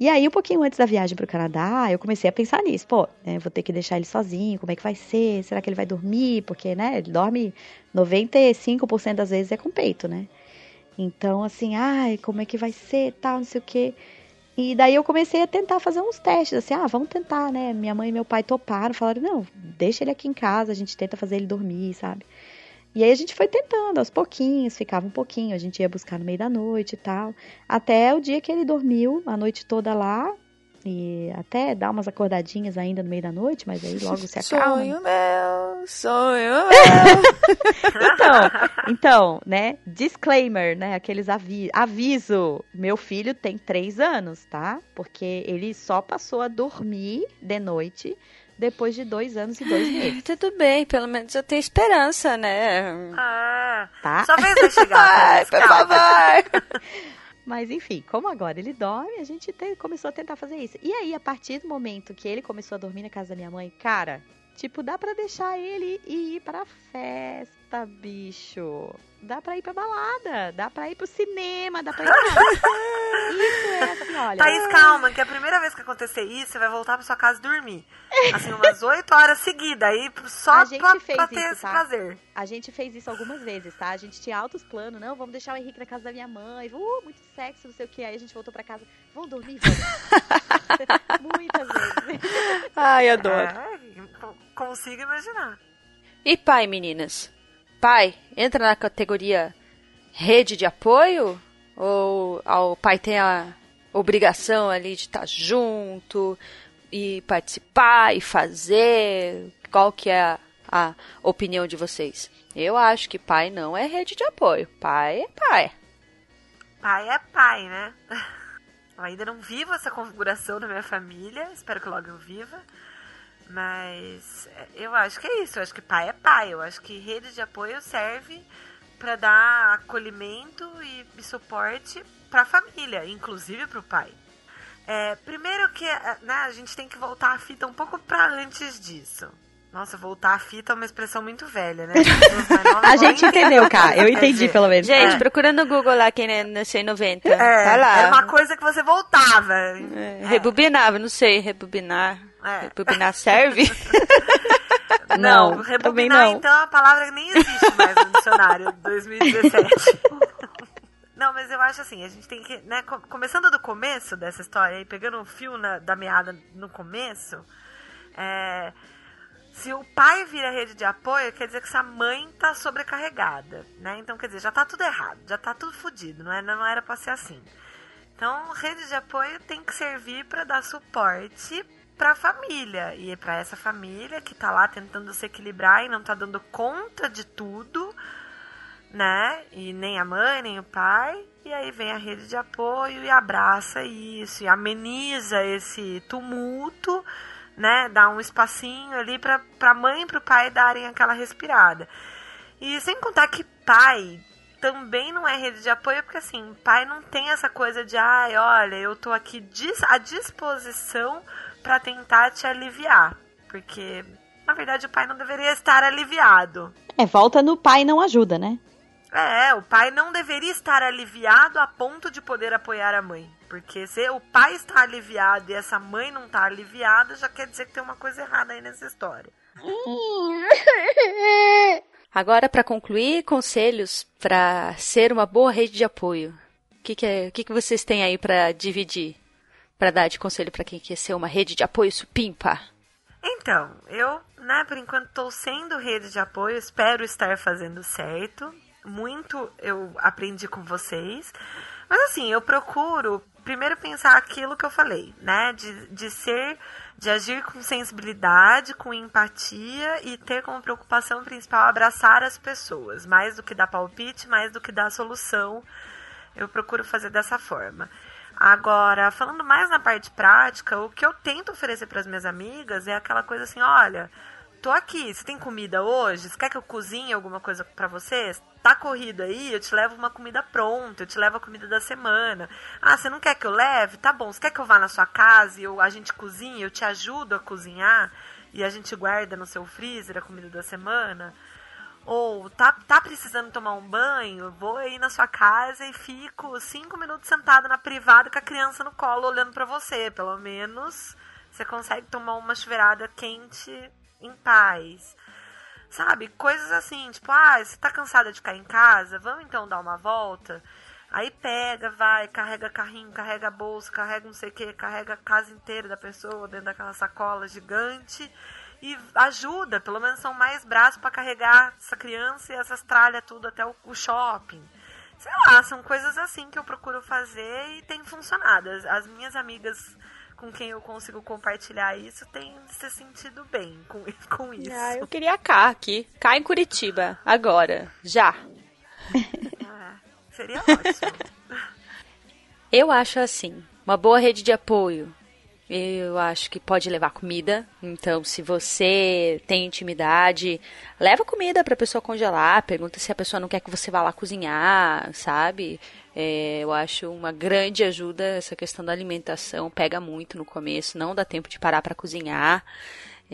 E aí, um pouquinho antes da viagem para o Canadá, eu comecei a pensar nisso. Pô, né, vou ter que deixar ele sozinho, como é que vai ser? Será que ele vai dormir? Porque, né, ele dorme 95% das vezes é com peito, né? Então, assim, ai, como é que vai ser, tal, não sei o quê. E daí eu comecei a tentar fazer uns testes, assim, ah, vamos tentar, né? Minha mãe e meu pai toparam, falaram, não, deixa ele aqui em casa, a gente tenta fazer ele dormir, sabe? E aí a gente foi tentando, aos pouquinhos, ficava um pouquinho, a gente ia buscar no meio da noite e tal. Até o dia que ele dormiu a noite toda lá, e até dá umas acordadinhas ainda no meio da noite, mas aí logo se acalma.
Sonho meu, sonho meu.
Então, então, né? Disclaimer, né? Aqueles avi aviso. Meu filho tem três anos, tá? Porque ele só passou a dormir de noite depois de dois anos e dois meses.
Tudo bem, pelo menos eu tenho esperança, né?
Ah,
Tá?
sua vez vai chegar.
Ai, por favor.
Mas enfim, como agora ele dorme, a gente te- começou a tentar fazer isso. E aí, a partir do momento que ele começou a dormir na casa da minha mãe, cara, tipo, dá pra deixar ele e ir pra festa, bicho. Dá pra ir pra balada, dá pra ir pro cinema, dá pra ir pra... Isso é assim, olha.
Thaís, calma, que a primeira vez que acontecer isso, você vai voltar pra sua casa dormir. Assim, umas oito horas seguidas, aí só
A gente
pra,
fez
pra ter
isso,
esse
tá?
prazer.
A gente fez isso algumas vezes, tá? A gente tinha altos planos, não, vamos deixar o Henrique na casa da minha mãe, uh, muito sexy, não sei o que. Aí a gente voltou pra casa, vamos dormir, vamos. Muitas vezes.
Ai, adoro.
Co- consigo imaginar.
E pai, meninas? Pai, entra na categoria rede de apoio? Ou o pai tem a obrigação ali de estar junto e participar e fazer? Qual que é a, a opinião de vocês? Eu acho que pai não é rede de apoio. Pai é pai.
Pai é pai, né? Eu ainda não vivo essa configuração na minha família, espero que logo eu viva. Mas é, eu acho que é isso, eu acho que pai é pai. Eu acho que rede de apoio serve para dar acolhimento e, e suporte para a família, inclusive para o pai. É, primeiro que é, né, a gente tem que voltar a fita um pouco para antes disso. Nossa, voltar a fita é uma expressão muito velha, né?
A gente entendeu, cara. Eu
quer
entendi,
dizer.
pelo menos.
Gente,
É.
procura no Google lá quem é nasceu em 90.
É,
tá lá.
era uma coisa que você voltava.
É, Rebobinava, não sei, rebobinar.
É.
Rebobinar serve?
Não, também
rebobinar,
não.
então, é uma palavra que nem existe mais no dicionário 2017. Não, mas eu acho assim, a gente tem que, né, co- começando do começo dessa história e pegando o fio na- da meada no começo, é, se o pai vira rede de apoio, quer dizer que essa mãe tá sobrecarregada, né? Então, quer dizer, já tá tudo errado, já tá tudo fodido, não, é, não era pra ser assim. Então, rede de apoio tem que servir para dar suporte para a família e para essa família que tá lá tentando se equilibrar e não tá dando conta de tudo, né? E nem a mãe, nem o pai. E aí vem a rede de apoio e abraça isso, e ameniza esse tumulto, né? Dá um espacinho ali para a mãe e para o pai darem aquela respirada. E sem contar que pai também não é rede de apoio, porque assim, pai não tem essa coisa de, ai, olha, eu tô aqui à disposição para tentar te aliviar. Porque, na verdade, o pai não deveria estar aliviado.
É, volta no pai não ajuda, né?
É, o pai não deveria estar aliviado a ponto de poder apoiar a mãe. Porque se o pai está aliviado e essa mãe não está aliviada, já quer dizer que tem uma coisa errada aí nessa história.
Agora, para concluir, conselhos para ser uma boa rede de apoio. O que, que, é, o que, que vocês têm aí para dividir? Para dar de conselho para quem quer ser uma rede de apoio supimpa?
Então, eu, né, por enquanto estou sendo rede de apoio, espero estar fazendo certo. Muito eu aprendi com vocês. Mas assim, eu procuro primeiro pensar aquilo que eu falei, né? De, de ser, de agir com sensibilidade, com empatia e ter como preocupação principal abraçar as pessoas, mais do que dar palpite, mais do que dar solução. Eu procuro fazer dessa forma. Agora, falando mais na parte prática, o que eu tento oferecer para as minhas amigas é aquela coisa assim, olha, tô aqui, você tem comida hoje? Você quer que eu cozinhe alguma coisa para vocês? Tá corrido aí? Eu te levo uma comida pronta, eu te levo a comida da semana. Ah, você não quer que eu leve? Tá bom, você quer que eu vá na sua casa e eu, a gente cozinhe, eu te ajudo a cozinhar e a gente guarda no seu freezer a comida da semana? Ou tá, tá precisando tomar um banho, vou aí na sua casa e fico cinco minutos sentado na privada com a criança no colo olhando para você. Pelo menos você consegue tomar uma chuveirada quente em paz. Sabe? Coisas assim, tipo, ah, você tá cansada de ficar em casa? Vamos então dar uma volta? Aí pega, vai, carrega carrinho, carrega bolsa, carrega não sei o que, carrega a casa inteira da pessoa dentro daquela sacola gigante e ajuda, pelo menos são mais braços para carregar essa criança e essas tralhas tudo até o, o, shopping. Sei lá, são coisas assim que eu procuro fazer e tem funcionado. As, as minhas amigas com quem eu consigo compartilhar isso tem se sentido bem com, com isso.
Ah, eu queria cá aqui. Cá em Curitiba, agora. Já.
Ah, seria ótimo.
eu acho assim, uma boa rede de apoio. Eu acho que pode levar comida. Então, se você tem intimidade, leva comida para a pessoa congelar. Pergunta se a pessoa não quer que você vá lá cozinhar, sabe? É, eu acho uma grande ajuda essa questão da alimentação. Pega muito no começo, não dá tempo de parar para cozinhar.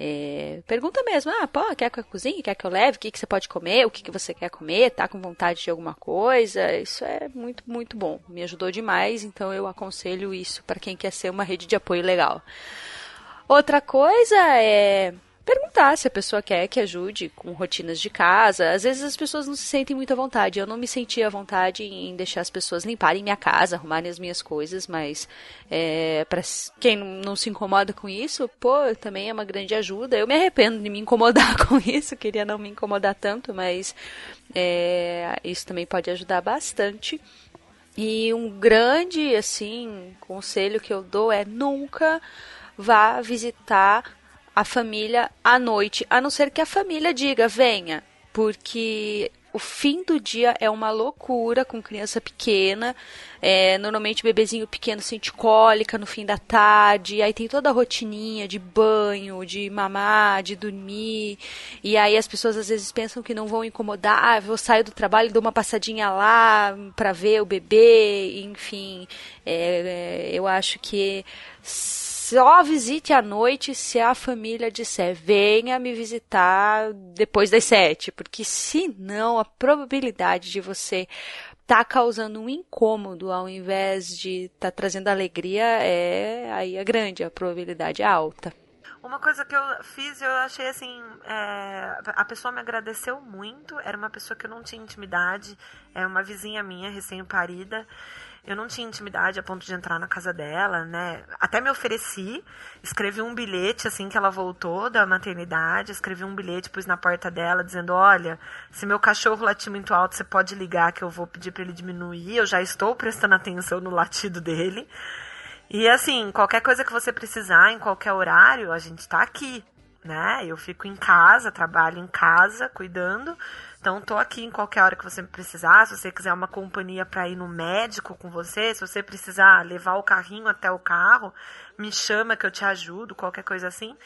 É, pergunta mesmo, ah, pô, quer que eu cozinhe? Quer que eu leve? O que, que você pode comer? O que, que você quer comer? Tá com vontade de alguma coisa? Isso é muito, muito bom. Me ajudou demais, então eu aconselho isso para quem quer ser uma rede de apoio legal. Outra coisa é perguntar se a pessoa quer que ajude com rotinas de casa. Às vezes as pessoas não se sentem muito à vontade. Eu não me sentia à vontade em deixar as pessoas limparem minha casa, arrumarem as minhas coisas, mas é, para quem não se incomoda com isso, pô, também é uma grande ajuda. Eu me arrependo de me incomodar com isso, queria não me incomodar tanto, mas é, isso também pode ajudar bastante. E um grande, assim, conselho que eu dou é nunca vá visitar a família à noite, a não ser que a família diga venha, porque o fim do dia é uma loucura com criança pequena. É, normalmente bebezinho pequeno sente cólica no fim da tarde, aí tem toda a rotininha de banho, de mamar, de dormir. E aí as pessoas às vezes pensam que não vão incomodar, ah, eu saio do trabalho dou uma passadinha lá para ver o bebê, enfim. É, eu acho que só visite à noite se a família disser venha me visitar depois das sete, porque senão a probabilidade de você tá causando um incômodo ao invés de estar tá trazendo alegria é aí é grande, a probabilidade é alta.
Uma coisa que eu fiz, eu achei assim, é, a pessoa me agradeceu muito, era uma pessoa que eu não tinha intimidade, é uma vizinha minha, recém-parida, eu não tinha intimidade a ponto de entrar na casa dela, né? Até me ofereci, escrevi um bilhete assim que ela voltou da maternidade, escrevi um bilhete, pus na porta dela dizendo: "Olha, se meu cachorro latir muito alto, você pode ligar que eu vou pedir para ele diminuir. Eu já estou prestando atenção no latido dele." E assim, qualquer coisa que você precisar em qualquer horário, a gente está aqui, né? Eu fico em casa, trabalho em casa, cuidando. Então, tô aqui em qualquer hora que você precisar. Se você quiser uma companhia para ir no médico com você, se você precisar levar o carrinho até o carro, me chama que eu te ajudo, qualquer coisa assim.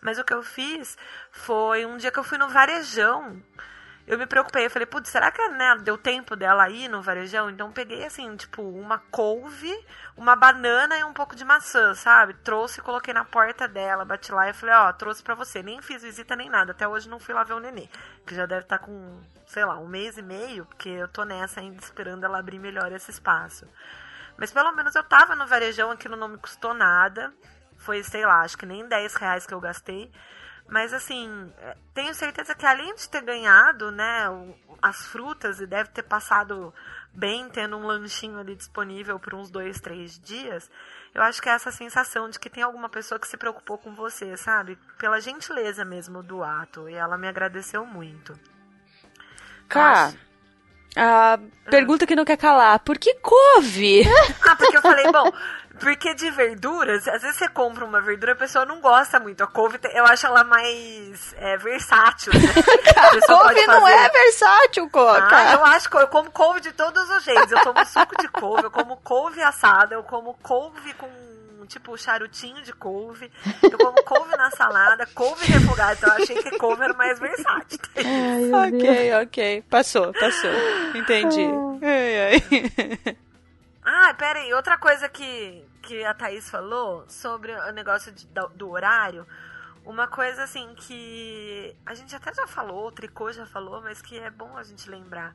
Mas o que eu fiz foi um dia que eu fui no varejão eu me preocupei. Eu falei, putz, será que né, deu tempo dela ir no varejão? Então peguei assim, tipo, uma couve, uma banana e um pouco de maçã, sabe? Trouxe e coloquei na porta dela, bati lá e falei, ó, trouxe pra você. Nem fiz visita nem nada. Até hoje não fui lá ver o nenê. Que já deve estar tá com, sei lá, um mês e meio, porque eu tô nessa ainda esperando ela abrir melhor esse espaço. Mas pelo menos eu tava no varejão, aquilo não me custou nada. Foi, sei lá, acho que nem 10 reais que eu gastei. Mas assim, é, tenho certeza que além de ter ganhado, né, as frutas e deve ter passado bem tendo um lanchinho ali disponível por uns dois, três dias, eu acho que é essa sensação de que tem alguma pessoa que se preocupou com você, sabe? Pela gentileza mesmo do ato. E ela me agradeceu muito.
Cara, a pergunta que não quer calar, por que couve?
ah, porque eu falei, bom, porque de verduras, às vezes você compra uma verdura a pessoa não gosta muito. A couve, eu acho ela mais é, versátil. Né?
A couve não é versátil, Coca.
Ah, eu acho que eu como couve de todos os jeitos. Eu tomo suco de couve, eu como couve assada, eu como couve com tipo charutinho de couve. Eu como couve na salada, couve refogada. Então eu achei que couve era mais versátil.
Ai, ok, ok. Passou, passou. Entendi. Ai, ai.
Ah, pera aí, outra coisa que, que a Thaís falou sobre o negócio de, do, do horário. Uma coisa assim que a gente até já falou, o Tricô já falou, mas que é bom a gente lembrar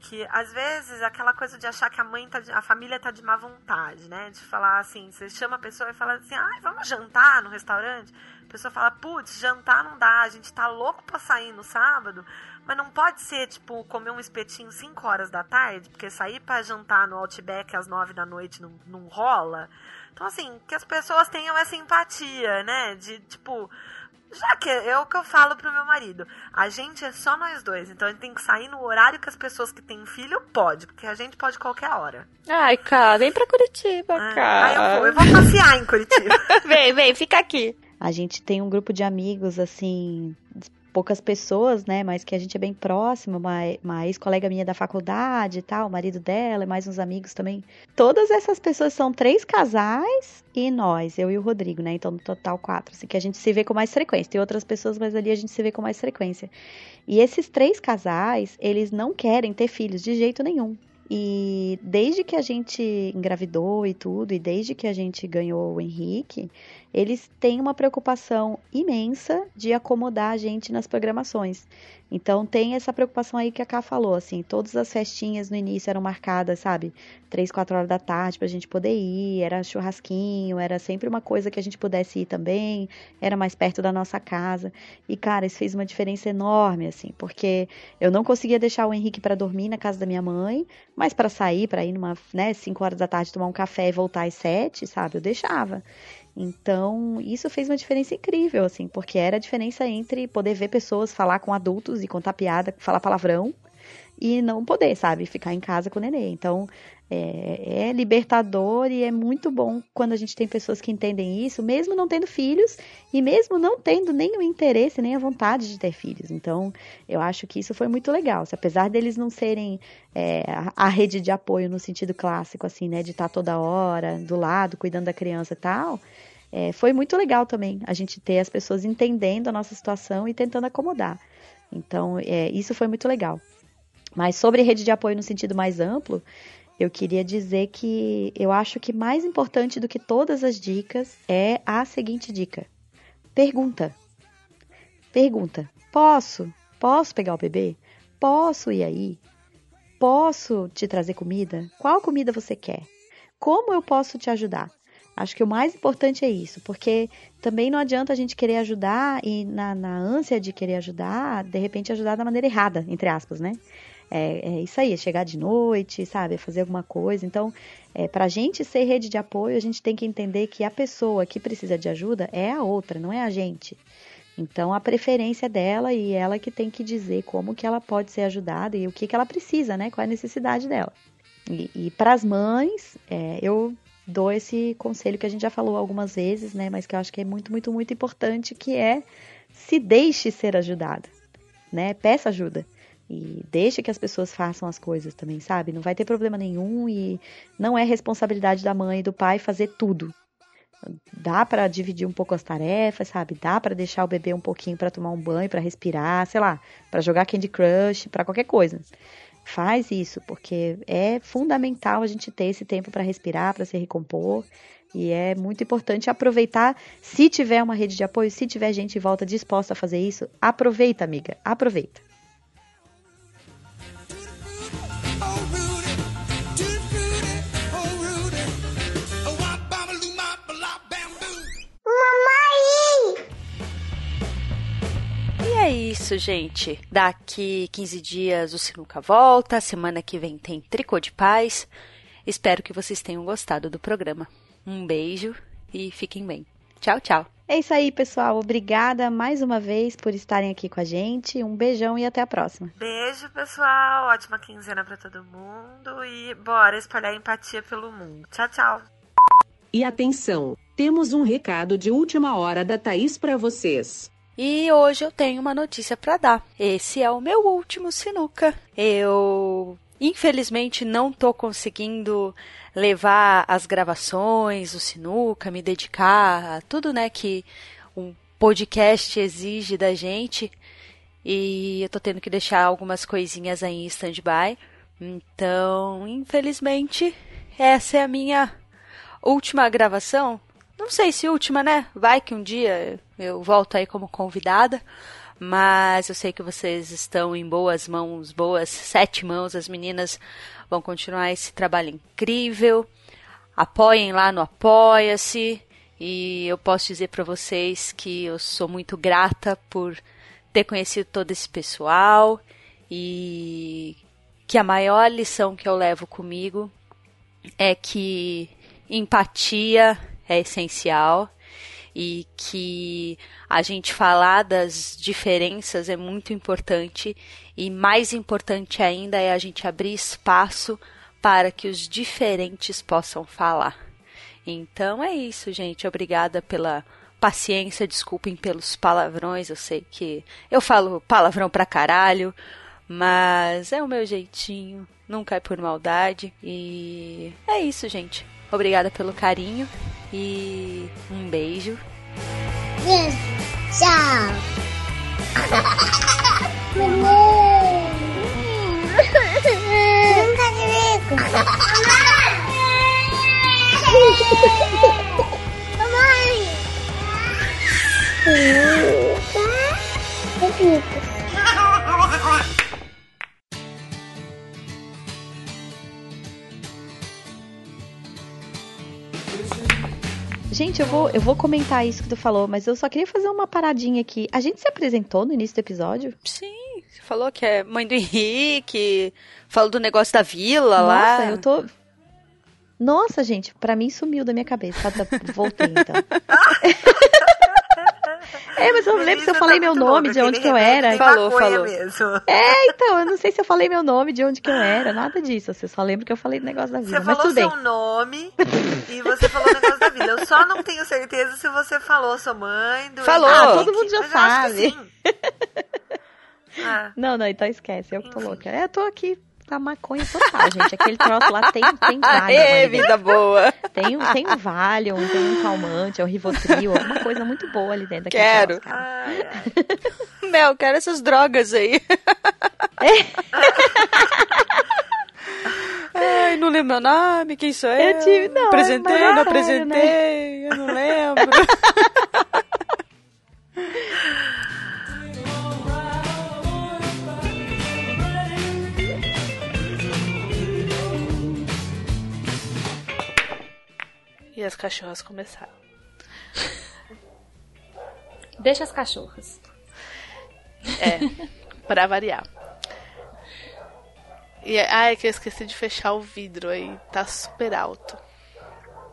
que às vezes aquela coisa de achar que a mãe tá de, a família tá de má vontade, né? De falar assim, você chama a pessoa e fala assim: "Ai, vamos jantar no restaurante". A pessoa fala: "Putz, jantar não dá, a gente tá louco para sair no sábado". Mas não pode ser, tipo, comer um espetinho 5 horas da tarde, porque sair para jantar no Outback às 9 da noite não, não rola. Então, assim, que as pessoas tenham essa empatia, né? De, tipo, já que é o que eu falo pro meu marido, a gente é só nós dois, então a gente tem que sair no horário que as pessoas que têm filho pode, porque a gente pode qualquer hora.
Ai, cara, vem pra Curitiba,
Ah,
cara.
Eu vou, eu vou passear em Curitiba.
vem, vem, fica aqui.
A gente tem um grupo de amigos, assim, poucas pessoas, né? Mas que a gente é bem próximo, uma, uma ex-colega minha da faculdade e tal, o marido dela mais uns amigos também. Todas essas pessoas são três casais e nós, eu e o Rodrigo, né? Então, no total, quatro. Assim, que a gente se vê com mais frequência. Tem outras pessoas, mas ali a gente se vê com mais frequência. E esses três casais, eles não querem ter filhos de jeito nenhum. E desde que a gente engravidou e tudo, e desde que a gente ganhou o Henrique, eles têm uma preocupação imensa de acomodar a gente nas programações. Então tem essa preocupação aí que a Ká falou, assim, todas as festinhas no início eram marcadas, sabe? Três, quatro horas da tarde pra gente poder ir, era churrasquinho, era sempre uma coisa que a gente pudesse ir também, era mais perto da nossa casa. E, cara, isso fez uma diferença enorme, assim, porque eu não conseguia deixar o Henrique para dormir na casa da minha mãe, mas para sair, para ir numa, né, cinco horas da tarde tomar um café e voltar às sete, sabe? Eu deixava. Então, isso fez uma diferença incrível, assim, porque era a diferença entre poder ver pessoas falar com adultos e contar piada, falar palavrão, e não poder, sabe, ficar em casa com o nenê. Então, é, é, libertador e é muito bom quando a gente tem pessoas que entendem isso, mesmo não tendo filhos e mesmo não tendo nem o interesse, nem a vontade de ter filhos. Então, eu acho que isso foi muito legal. Se, apesar deles não serem é, a, a rede de apoio no sentido clássico, assim, né, de estar toda hora do lado, cuidando da criança e tal, é, foi muito legal também a gente ter as pessoas entendendo a nossa situação e tentando acomodar. Então, é, isso foi muito legal. Mas sobre rede de apoio no sentido mais amplo, eu queria dizer que eu acho que mais importante do que todas as dicas é a seguinte dica: pergunta. Pergunta: posso? Posso pegar o bebê? Posso ir aí? Posso te trazer comida? Qual comida você quer? Como eu posso te ajudar? Acho que o mais importante é isso, porque também não adianta a gente querer ajudar e na, na ânsia de querer ajudar, de repente ajudar da maneira errada, entre aspas, né? É, é, isso aí, é chegar de noite, sabe? É fazer alguma coisa. Então, é, para a gente ser rede de apoio, a gente tem que entender que a pessoa que precisa de ajuda é a outra, não é a gente. Então, a preferência dela e ela que tem que dizer como que ela pode ser ajudada e o que, que ela precisa, né? Qual é a necessidade dela. E, e para as mães, é, eu dou esse conselho que a gente já falou algumas vezes, né? Mas que eu acho que é muito, muito, muito importante, que é se deixe ser ajudada, né? Peça ajuda. E deixe que as pessoas façam as coisas também, sabe? Não vai ter problema nenhum e não é responsabilidade da mãe e do pai fazer tudo. Dá para dividir um pouco as tarefas, sabe? Dá para deixar o bebê um pouquinho para tomar um banho, para respirar, sei lá, para jogar Candy Crush, para qualquer coisa. Faz isso, porque é fundamental a gente ter esse tempo para respirar, para se recompor. E é muito importante aproveitar. Se tiver uma rede de apoio, se tiver gente em volta disposta a fazer isso, aproveita, amiga. Aproveita.
É isso, gente. Daqui 15 dias o Sinuca volta. Semana que vem tem Tricô de Paz. Espero que vocês tenham gostado do programa. Um beijo e fiquem bem. Tchau, tchau.
É isso aí, pessoal. Obrigada mais uma vez por estarem aqui com a gente. Um beijão e até a próxima.
Beijo, pessoal. Ótima quinzena pra todo mundo. E bora espalhar empatia pelo mundo. Tchau, tchau.
E atenção, temos um recado de última hora da Thaís para vocês.
E hoje eu tenho uma notícia para dar. Esse é o meu último sinuca. Eu infelizmente não tô conseguindo levar as gravações, o sinuca, me dedicar a tudo, né, que um podcast exige da gente. E eu tô tendo que deixar algumas coisinhas aí em stand-by. Então, infelizmente, essa é a minha última gravação não sei se última, né? Vai que um dia eu volto aí como convidada. Mas eu sei que vocês estão em boas mãos, boas sete mãos. As meninas vão continuar esse trabalho incrível. Apoiem lá no Apoia-se. E eu posso dizer para vocês que eu sou muito grata por ter conhecido todo esse pessoal e que a maior lição que eu levo comigo é que empatia é essencial e que a gente falar das diferenças é muito importante e mais importante ainda é a gente abrir espaço para que os diferentes possam falar. Então é isso, gente. Obrigada pela paciência, desculpem pelos palavrões. Eu sei que eu falo palavrão pra caralho, mas é o meu jeitinho, nunca é por maldade. E é isso, gente. Obrigada pelo carinho e um beijo.
Beijo. Tchau. Nunca digo. Mamãe.
Gente, eu vou, eu vou comentar isso que tu falou, mas eu só queria fazer uma paradinha aqui. A gente se apresentou no início do episódio?
Sim, você falou que é mãe do Henrique, falou do negócio da vila lá.
Nossa, eu tô. Nossa, gente, pra mim sumiu da minha cabeça. Tá, Voltei então. É, mas eu não lembro se eu
Melissa
falei
tá
meu nome,
louca,
de onde que eu era.
Falou, falou.
Mesmo.
É, então, eu não sei se eu falei meu nome, de onde que eu era, nada disso. Você só lembra que eu falei do negócio da vida.
Você
mas
falou
tudo bem.
seu nome e você falou o negócio da vida. Eu só não tenho certeza se você falou sua mãe. Do
Falou. Ah,
todo mundo já
mas eu acho que
sabe.
sim. Ah,
Não, não, então esquece, eu que tô
Enfim.
louca. É, eu tô aqui a maconha total, gente. Aquele troço lá tem, tem Valium. Ali
vida boa!
Tem, um- tem um Valium, tem um calmante, é um Rivotril, alguma coisa muito boa ali dentro daquele
Quero.
troço,
ai.
Mel, quero essas drogas aí. Ai, não lembro meu nome, quem sou eu?
Eu tive- não,
apresentei,
mas
não
é
apresentei, eu não lembro.
E as cachorras começaram.
Deixa as cachorras.
É, pra variar. E ah, é que eu esqueci de fechar o vidro aí, tá super alto.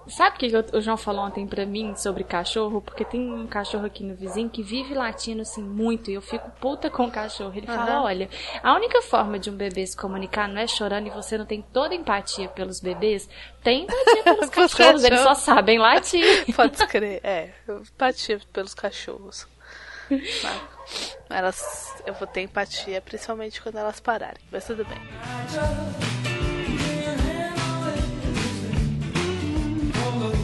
Sabe o que o João falou ontem pra mim sobre cachorro? Porque tem um cachorro aqui no vizinho que vive latindo assim muito e eu fico puta com o cachorro. Ele fala:
Aham.
olha, a única forma de um bebê se comunicar não é chorando e você não tem toda empatia pelos bebês. Tem empatia pelos cachorros, eles só sabem latir.
Pode crer, é. Empatia pelos cachorros. Mas Elas, eu vou ter empatia, principalmente quando elas pararem. Mas tudo bem. over.